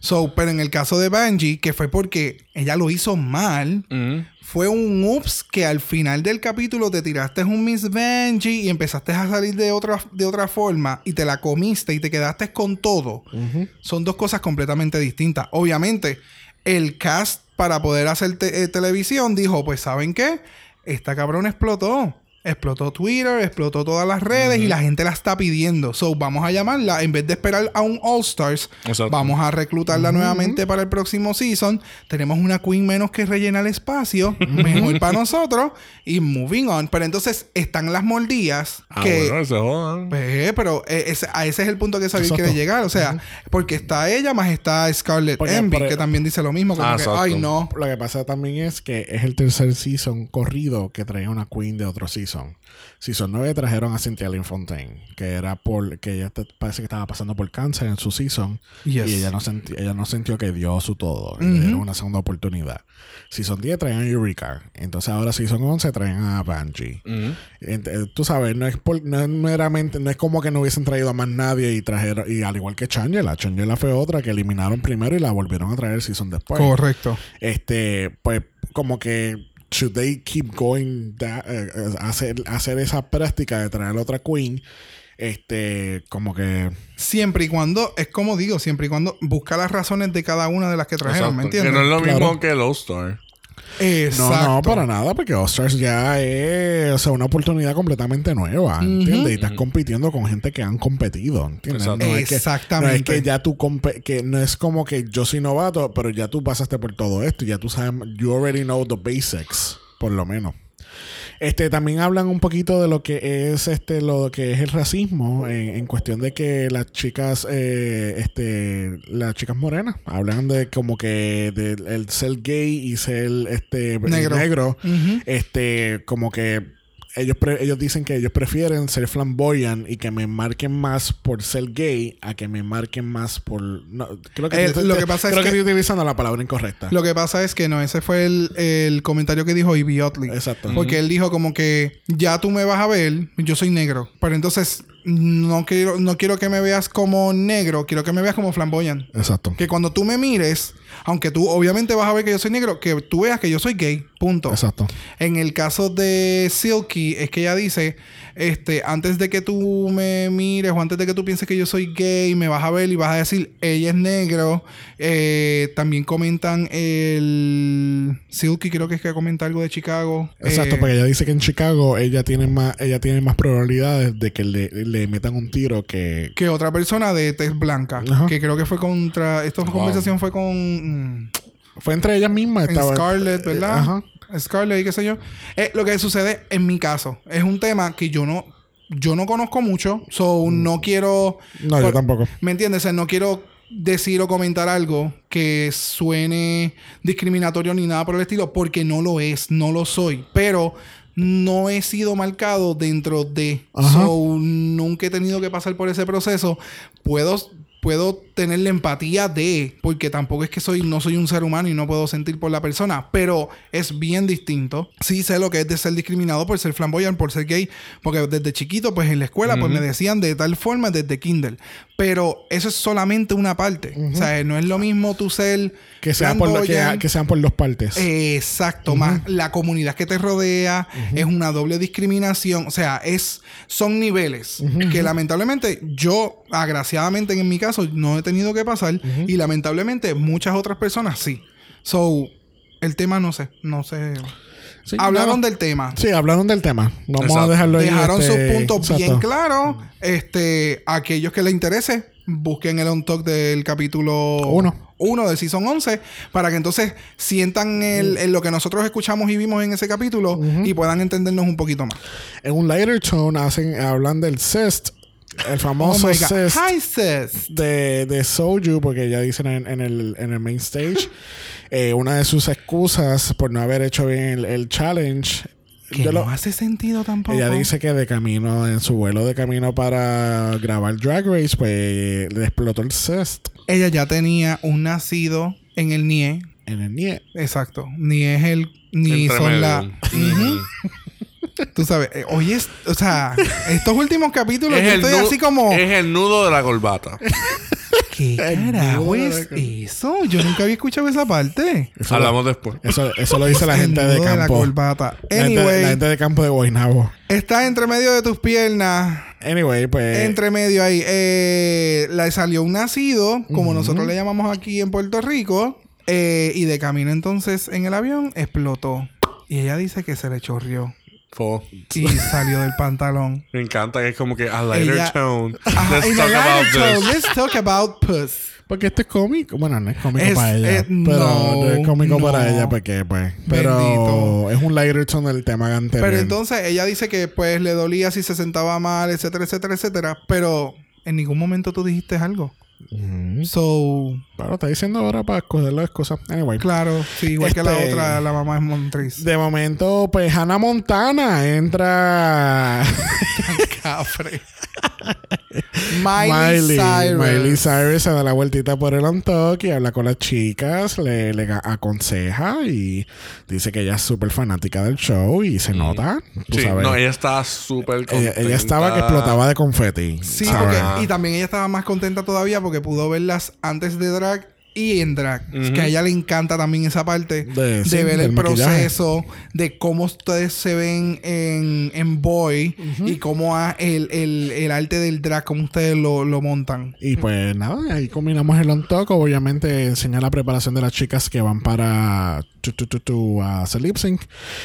So, pero en el caso de Bungie, que fue porque ella lo hizo mal, mm, fue un ups que al final del capítulo te tiraste un Miss Benji y empezaste a salir de otra, de otra forma y te la comiste y te quedaste con todo. Son dos cosas completamente distintas. Obviamente, el cast para poder hacer eh, televisión dijo, pues ¿saben qué? Esta cabrón explotó. Explotó Twitter, explotó todas las redes y la gente la está pidiendo. So, vamos a llamarla. En vez de esperar a un All Stars, Exacto. vamos a reclutarla nuevamente para el próximo season. Tenemos una queen menos que rellena el espacio. mejor para nosotros. Y moving on. Pero entonces están las moldías Ah, que... bueno, se jodan. Pues, pero eh, ese, a ese es el punto que Xavier quiere llegar. O sea, porque está ella más está Scarlett Porque- Envy, por- que también dice lo mismo. Como Ah, que, ay, no. Lo que pasa también es que es el tercer season corrido que traía una queen de otro season. Season 9 trajeron a Cynthia Lynn Fontaine, que era por que ella te- parece que estaba pasando por cáncer en su season Yes. y ella no, senti- ella no sintió que dio su todo. Le dieron una segunda oportunidad. Season 10 traían a Eureka. Entonces ahora Season 11 traen a. Mm. Ent- eh, Tú sabes, no es, por- no es meramente, no es como que no hubiesen traído a más nadie y trajeron, y al igual que Changela, Changela fue otra que eliminaron primero y la volvieron a traer season después. Correcto. Este, pues, como que should they keep going that, eh, eh, hacer, hacer esa práctica de traer otra queen, este, como que Siempre y cuando, es como digo, siempre y cuando busca las razones de cada una de las que trajeron, ¿me entiendes? Que no es lo Claro. mismo que el All-Star. Exacto. No, no, para nada, porque All-Stars ya es o sea, una oportunidad completamente nueva, ¿entiendes? Y estás compitiendo con gente que han competido, ¿entiendes? Exacto. No es que- Exactamente. no es que ya tú compe- que no es como que yo soy novato, pero ya tú pasaste por todo esto, ya tú sabes, you already know the basics, por lo menos. Este, también hablan un poquito de lo que es este, lo que es el racismo en, en cuestión de que las chicas, eh, este, las chicas morenas, hablan de como que del el ser gay y ser este Negro. negro, este, como que ellos pre- ellos dicen que ellos prefieren ser flamboyant y que me marquen más por ser gay a que me marquen más por no, creo que Eh, lo que pasa es creo que, que- estoy utilizando la palabra incorrecta. Lo que pasa es que no, ese fue el, el comentario que dijo Ivy Otley. Exacto. Porque él dijo como que ya tú me vas a ver, yo soy negro. Pero entonces no quiero, no quiero que me veas como negro, quiero que me veas como flamboyant. Exacto. Que cuando tú me mires, aunque tú obviamente vas a ver que yo soy negro, que tú veas que yo soy gay. Punto. Exacto. En el caso de Silky, es que ella dice, este, antes de que tú me mires o antes de que tú pienses que yo soy gay, me vas a ver y vas a decir, ella es negro. Eh, también comentan el Silky, creo que es que comenta algo de Chicago. Exacto, Eh, porque ella dice que en Chicago ella tiene más, ella tiene más probabilidades de que le, le metan un tiro que. que otra persona de tez blanca, Ajá. que creo que fue contra, esta Wow. conversación fue con mm, Fue entre ellas mismas. en estaba- Scarlett, eh, ¿verdad? Ajá. Scarlett y qué sé yo. Eh, lo que sucede en mi caso es un tema que yo no, yo no conozco mucho, so no quiero. Mm. No, yo tampoco. ¿Me entiendes? O sea, no quiero decir o comentar algo que suene discriminatorio ni nada por el estilo, porque no lo es, no lo soy. Pero no he sido marcado dentro de. Ajá. So, nunca he tenido que pasar por ese proceso. Puedo. Puedo tener la empatía de, porque tampoco es que soy, no soy un ser humano y no puedo sentir por la persona, pero es bien distinto. Sí sé lo que es de ser discriminado por ser flamboyant, por ser gay, porque desde chiquito, pues en la escuela, pues me decían de tal forma desde Kindle. Pero eso es solamente una parte. O sea, no es lo mismo tú ser Que, sea por lo- que, que sean por dos partes. Exacto, más la comunidad que te rodea es una doble discriminación, o sea, es son niveles que lamentablemente yo agraciadamente en mi caso no he tenido que pasar y lamentablemente muchas otras personas sí. So, el tema no sé, no sé. Sí, Hablaron del tema. Sí, hablaron del tema. Vamos Exacto. a dejarlo ahí. Dejaron este, sus puntos bien exacto. claros. Este, aquellos que les interese, busquen el on talk del capítulo Uno. 1 de Season 11 para que entonces sientan el, el- lo que nosotros escuchamos y vimos en ese capítulo y puedan entendernos un poquito más. En un lighter tone hacen, hablan del cyst. El Oh famoso Hi, sis. de, de Soju, porque ya dicen en, en el, en el main stage, eh, una de sus excusas por no haber hecho bien el, el challenge. Que yo no lo- hace sentido tampoco. ella dice que de camino, en su vuelo de camino para grabar Drag Race, pues le explotó el cyst Ella ya tenía un nacido en el NIE. en el nie. Exacto. Ni es el. Ni Entre son la. Tú sabes. eh, oye, es- o sea, estos últimos capítulos es, yo el estoy nudo, así como. es el nudo de la corbata. ¿Qué El carajo es la- eso? Yo nunca había escuchado esa parte. Eso, Hablamos después. eso, eso lo dice la El gente de nudo la campo. corbata. la, gente, Anyway, la gente de campo de Guaynabo. está entre medio de tus piernas. Anyway, pues. entre medio ahí. Eh, le salió un nacido, como nosotros le llamamos aquí en Puerto Rico. eh, y de camino entonces en el avión explotó. Y ella dice que se le chorrió. Fo. Y salió del pantalón. Me encanta que es como que a lighter Ella- tone. Ajá, Let's talk about tone, this. Let's talk about puss. Porque este es cómico. Bueno, no es cómico Es- para ella. eh, pero no, no es cómico no. para ella porque, pues. Pero Bendito. es un lighter tone del tema anterior. Pero entonces ella dice que pues le dolía si se sentaba mal, etcétera, etcétera, etcétera. Pero en ningún momento tú dijiste algo. Ujú. So, Claro, está diciendo ahora para escoger las cosas. Anyway. claro, sí, igual que la Este- otra, la mamá es Montriz. De momento, pues Hannah Montana entra. Cafre. Miley, Cyrus. Miley Cyrus se da la vueltita por el talk y habla con las chicas, le, le aconseja y dice que ella es súper fanática del show y se nota. Tú Sí, sabes. no, ella estaba súper ella, contenta. ella estaba que explotaba de confeti. Sí, porque, y también ella estaba más contenta todavía porque pudo verlas antes de drag y en drag. Que a ella le encanta también esa parte De- de, sí, ver el maquillaje. proceso, de cómo ustedes se ven en, en Boy y cómo a- el, el, el arte del drag, cómo ustedes lo, lo montan. Y pues nada, ahí combinamos el on talk. Obviamente enseña la preparación de las chicas que van para tu, tu, tu, hacer lip sync.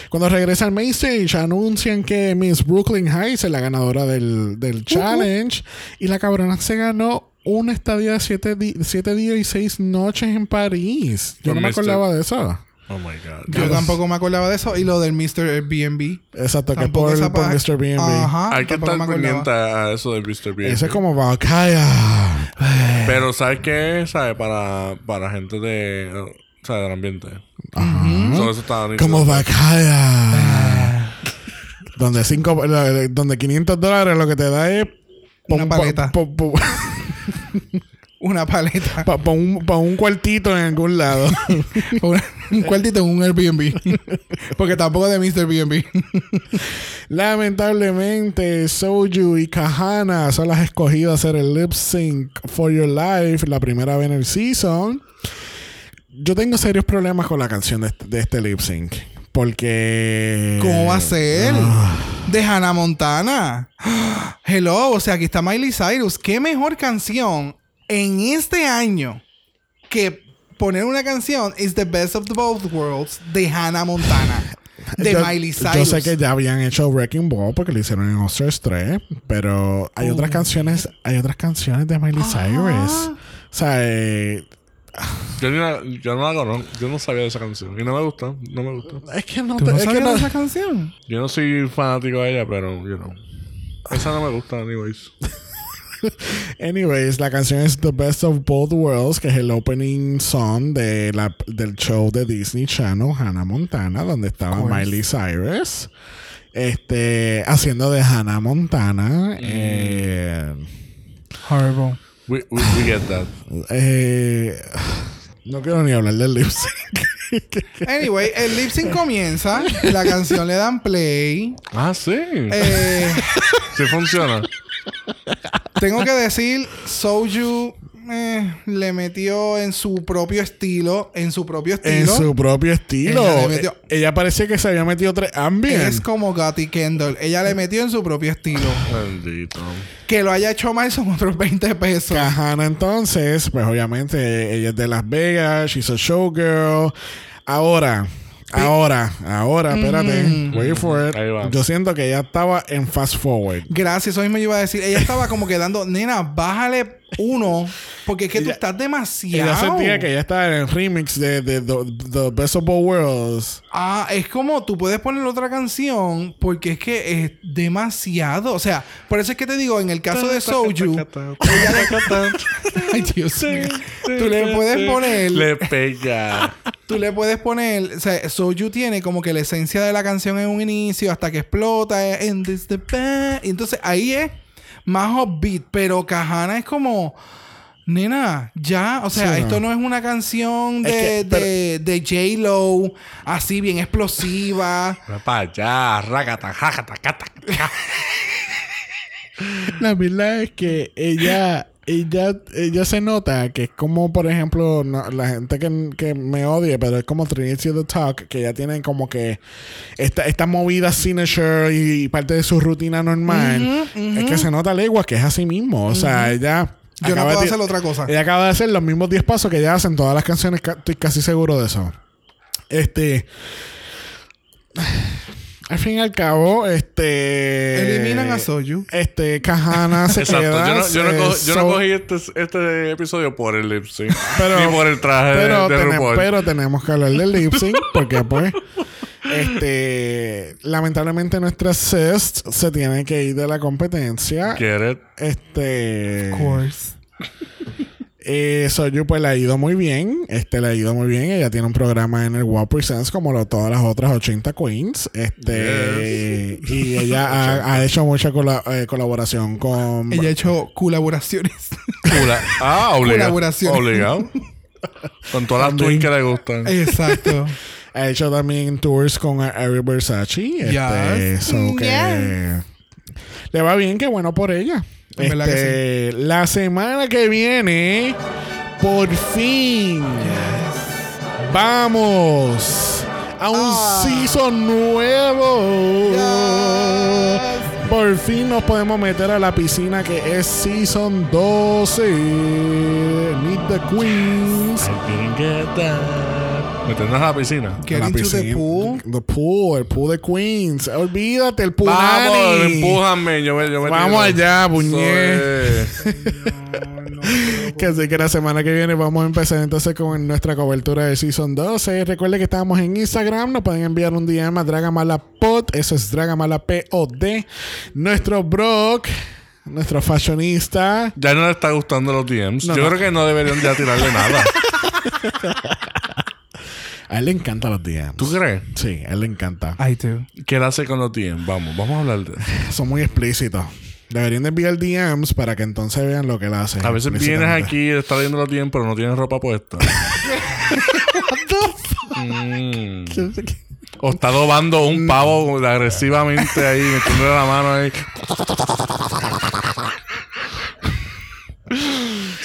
Cuando regresa al main stage, anuncian que Miss Brooklyn Heights es la ganadora del, del challenge. Y la cabrona se ganó una estadía de siete, di- siete días y seis noches en París. Yo no me acordaba de eso. Oh my God. Yo tampoco me acordaba de eso. Y lo del Mr. Airbnb. Exacto, que por, esa por Mr. B&B. Ajá. Hay que estar pendiente a eso de Mr. B. Ese es como Valkyria. Pero ¿sabes qué? ¿Sabes? Para, para gente de... O sea, del ambiente. Ajá. So, eso está nítido. Como Valkyria. donde, cinco, donde 500 dólares lo que te da es... pa' Una un- pa- paleta. pa- pa- Una paleta. pa- pa un, pa' un cuartito en algún lado. Un cuartito en un Airbnb. Porque tampoco de Mr. Airbnb. Lamentablemente, Soju y Kahana son las escogidas a hacer el lip sync for your life la primera vez en el season. Yo tengo serios problemas con la canción de de este lip sync. Porque. ¿Cómo va a ser? Ah. De Hannah Montana. Hello, o sea, aquí está Miley Cyrus. ¿Qué mejor canción en este año que poner una canción is the best of the both worlds de Hannah Montana? De yo, Miley Cyrus. Yo sé que ya habían hecho Wrecking Ball porque lo hicieron en All-Stars 3, pero hay Oh. otras canciones, hay otras canciones de Miley Cyrus. O sea, eh, Yo, ni la- yo no la conozco. Yo no sabía de esa canción. Y no me gusta. No me gusta. es que no, ¿Tú te- no es que no- de esa canción? Yo no soy fanático de ella, pero, you know. Esa no me gusta, anyways. Anyways, la canción es The Best of Both Worlds, que es el opening song de la, del show de Disney Channel, Hannah Montana, donde estaba. Miley Cyrus. Este, haciendo de Hannah Montana. Eh, Horrible. We, we, we get that. eh, no quiero ni hablar del lip sync. Anyway, el lip sync comienza. La canción le dan play. Ah, sí. Eh, Sí funciona. tengo que decir, Soju eh, le metió en su propio estilo, en su propio En estilo. su propio estilo. Ella le metió- Eh, Ella parecía que se había metido tres ambientes. Es como Gotti Kendall. Ella le metió en su propio estilo. Bendito. Que lo haya hecho mal son otros 20 pesos. Cajana entonces, pues obviamente ella es de Las Vegas, she's a showgirl. Ahora, ahora, ahora, espérate, wait for it. Ahí va. Yo siento que ella estaba en fast forward. Gracias, eso mismo yo iba a decir. Ella estaba como quedando, nena, bájale uno, porque es que tú Ella- estás demasiado. Ella sentía que ella estaba en el remix de, de, The- The Best of Both Worlds. Ah, es como tú puedes poner otra canción porque es que es demasiado. O sea, por eso es que te digo, en el caso de Soju, ay Dios mío, tú le puedes poner, Le pega. tú le puedes poner, o sea, Soju tiene como que la esencia de la canción en un inicio hasta que explota, and this the best. y entonces ahí es más upbeat, pero Kahana es como Nena, ya, o sea, Sí, esto no. no es una canción de, Es que- pero- de, de J-Lo, así bien explosiva. Va para allá. Rácata, jácata, cata. La verdad es que ella, ella, ella se nota que es como, por ejemplo, no- la gente que, que me odia, pero es como Trinity the Talk, que ya tienen como que esta, esta movida signature y, parte de su rutina normal. Es que se nota legua que es así mismo. O sea, ella. Yo no puedo de- hacer otra cosa. Ella acaba de hacer los mismos 10 pasos que ella hace en todas las canciones. ca- Estoy casi seguro de eso. Este. Al fin y al cabo, este. Eliminan a Soju. Este, Kahana se Exacto. queda. Yo no, yo no co- yo no so- cogí este, este episodio por el lip sync. Pero- ni por el traje pero, de, de tene- RuPaul. pero tenemos que hablar del lip sync porque pues este lamentablemente nuestra sis se tiene que ir de la competencia Get it? este Of course. Eh, Soju pues le ha ido muy bien este le ha ido muy bien ella tiene un programa en el Wow Presents como lo, todas las otras 80 queens este y ella ha, ha hecho mucha cola- eh, colaboración con Ella ha hecho colaboraciones. Cula- ah, obligado. Colaboración. Obligado. Con todas las twins que le gustan. Exacto. Ha hecho también tours con Ari Versace. Este, Yes. so que le va bien, qué bueno por ella. Que Este, La semana que viene, por fin, vamos a un Ah. season nuevo. Por fin nos podemos meter a la piscina que es Season 12. Meet the Queens. I didn't get that. Meternos a la piscina. Get La into the piscina. pool. The pool, el pool de Queens. Olvídate, el pool. Vamos, Nani. empújame. Yo yo me Vamos tiro. allá, puñet. Que así que la semana que viene vamos a empezar entonces con nuestra cobertura de Season 12. Recuerde que estamos en Instagram. Nos pueden enviar un DM a Dragamalapod. Eso es Dragamalapod. Nuestro Brock, nuestro fashionista. Ya no le está gustando los DMs. No, Yo no. creo que no deberían ya tirarle nada. A él le encantan los DMs. ¿Tú crees? Sí, a él le encanta. I do. ¿Qué él hace con los DMs? Vamos, vamos a hablar de eso. Son muy explícitos. Deberían de enviar DMs para que entonces vean lo que él hace. A veces vienes aquí, estás leyendo los DMs, pero no tienes ropa puesta. Mm. O está dobando un pavo agresivamente ahí, metiéndole la mano ahí.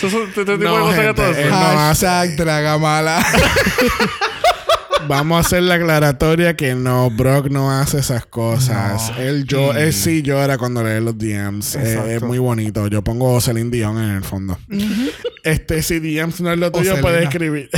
Eso es este tipo No, de cosas que gente, tú haces. No, Hashtag Dragamala. Vamos a hacer la aclaratoria que no, Brock no hace esas cosas. Él, yo, él sí llora cuando lee los DMs. Eh, es muy bonito. Yo pongo Celine Dion en el fondo. Este, si DMs no es lo tuyo, puedes escribir.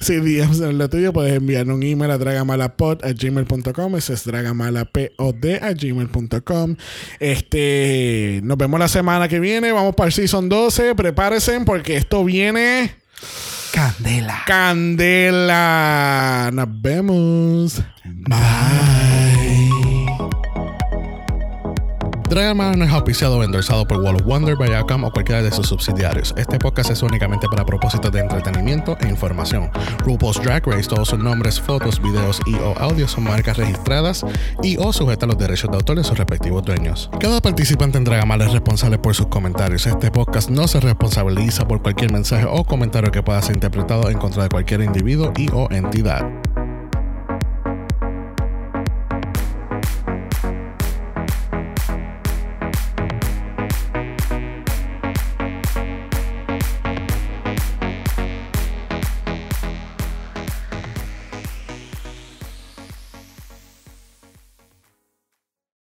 Si no es lo tuyo, puedes enviar un email a dragamalapod a gmail.com. Ese es dragamalapod a gmail.com. Este, nos vemos la semana que viene. Vamos para el Season 12. Prepárense porque esto viene... Candela. Candela. Nos vemos. Bye. Dragonman no es auspiciado o endorsado por Wall of Wonder, Viacom o cualquiera de sus subsidiarios. Este podcast es únicamente para propósitos de entretenimiento e información. RuPaul's Drag Race, todos sus nombres, fotos, videos y o audios son marcas registradas y o sujetas a los derechos de autor de sus respectivos dueños. Cada participante en Dragamal es responsable por sus comentarios. Este podcast no se responsabiliza por cualquier mensaje o comentario que pueda ser interpretado en contra de cualquier individuo y o entidad.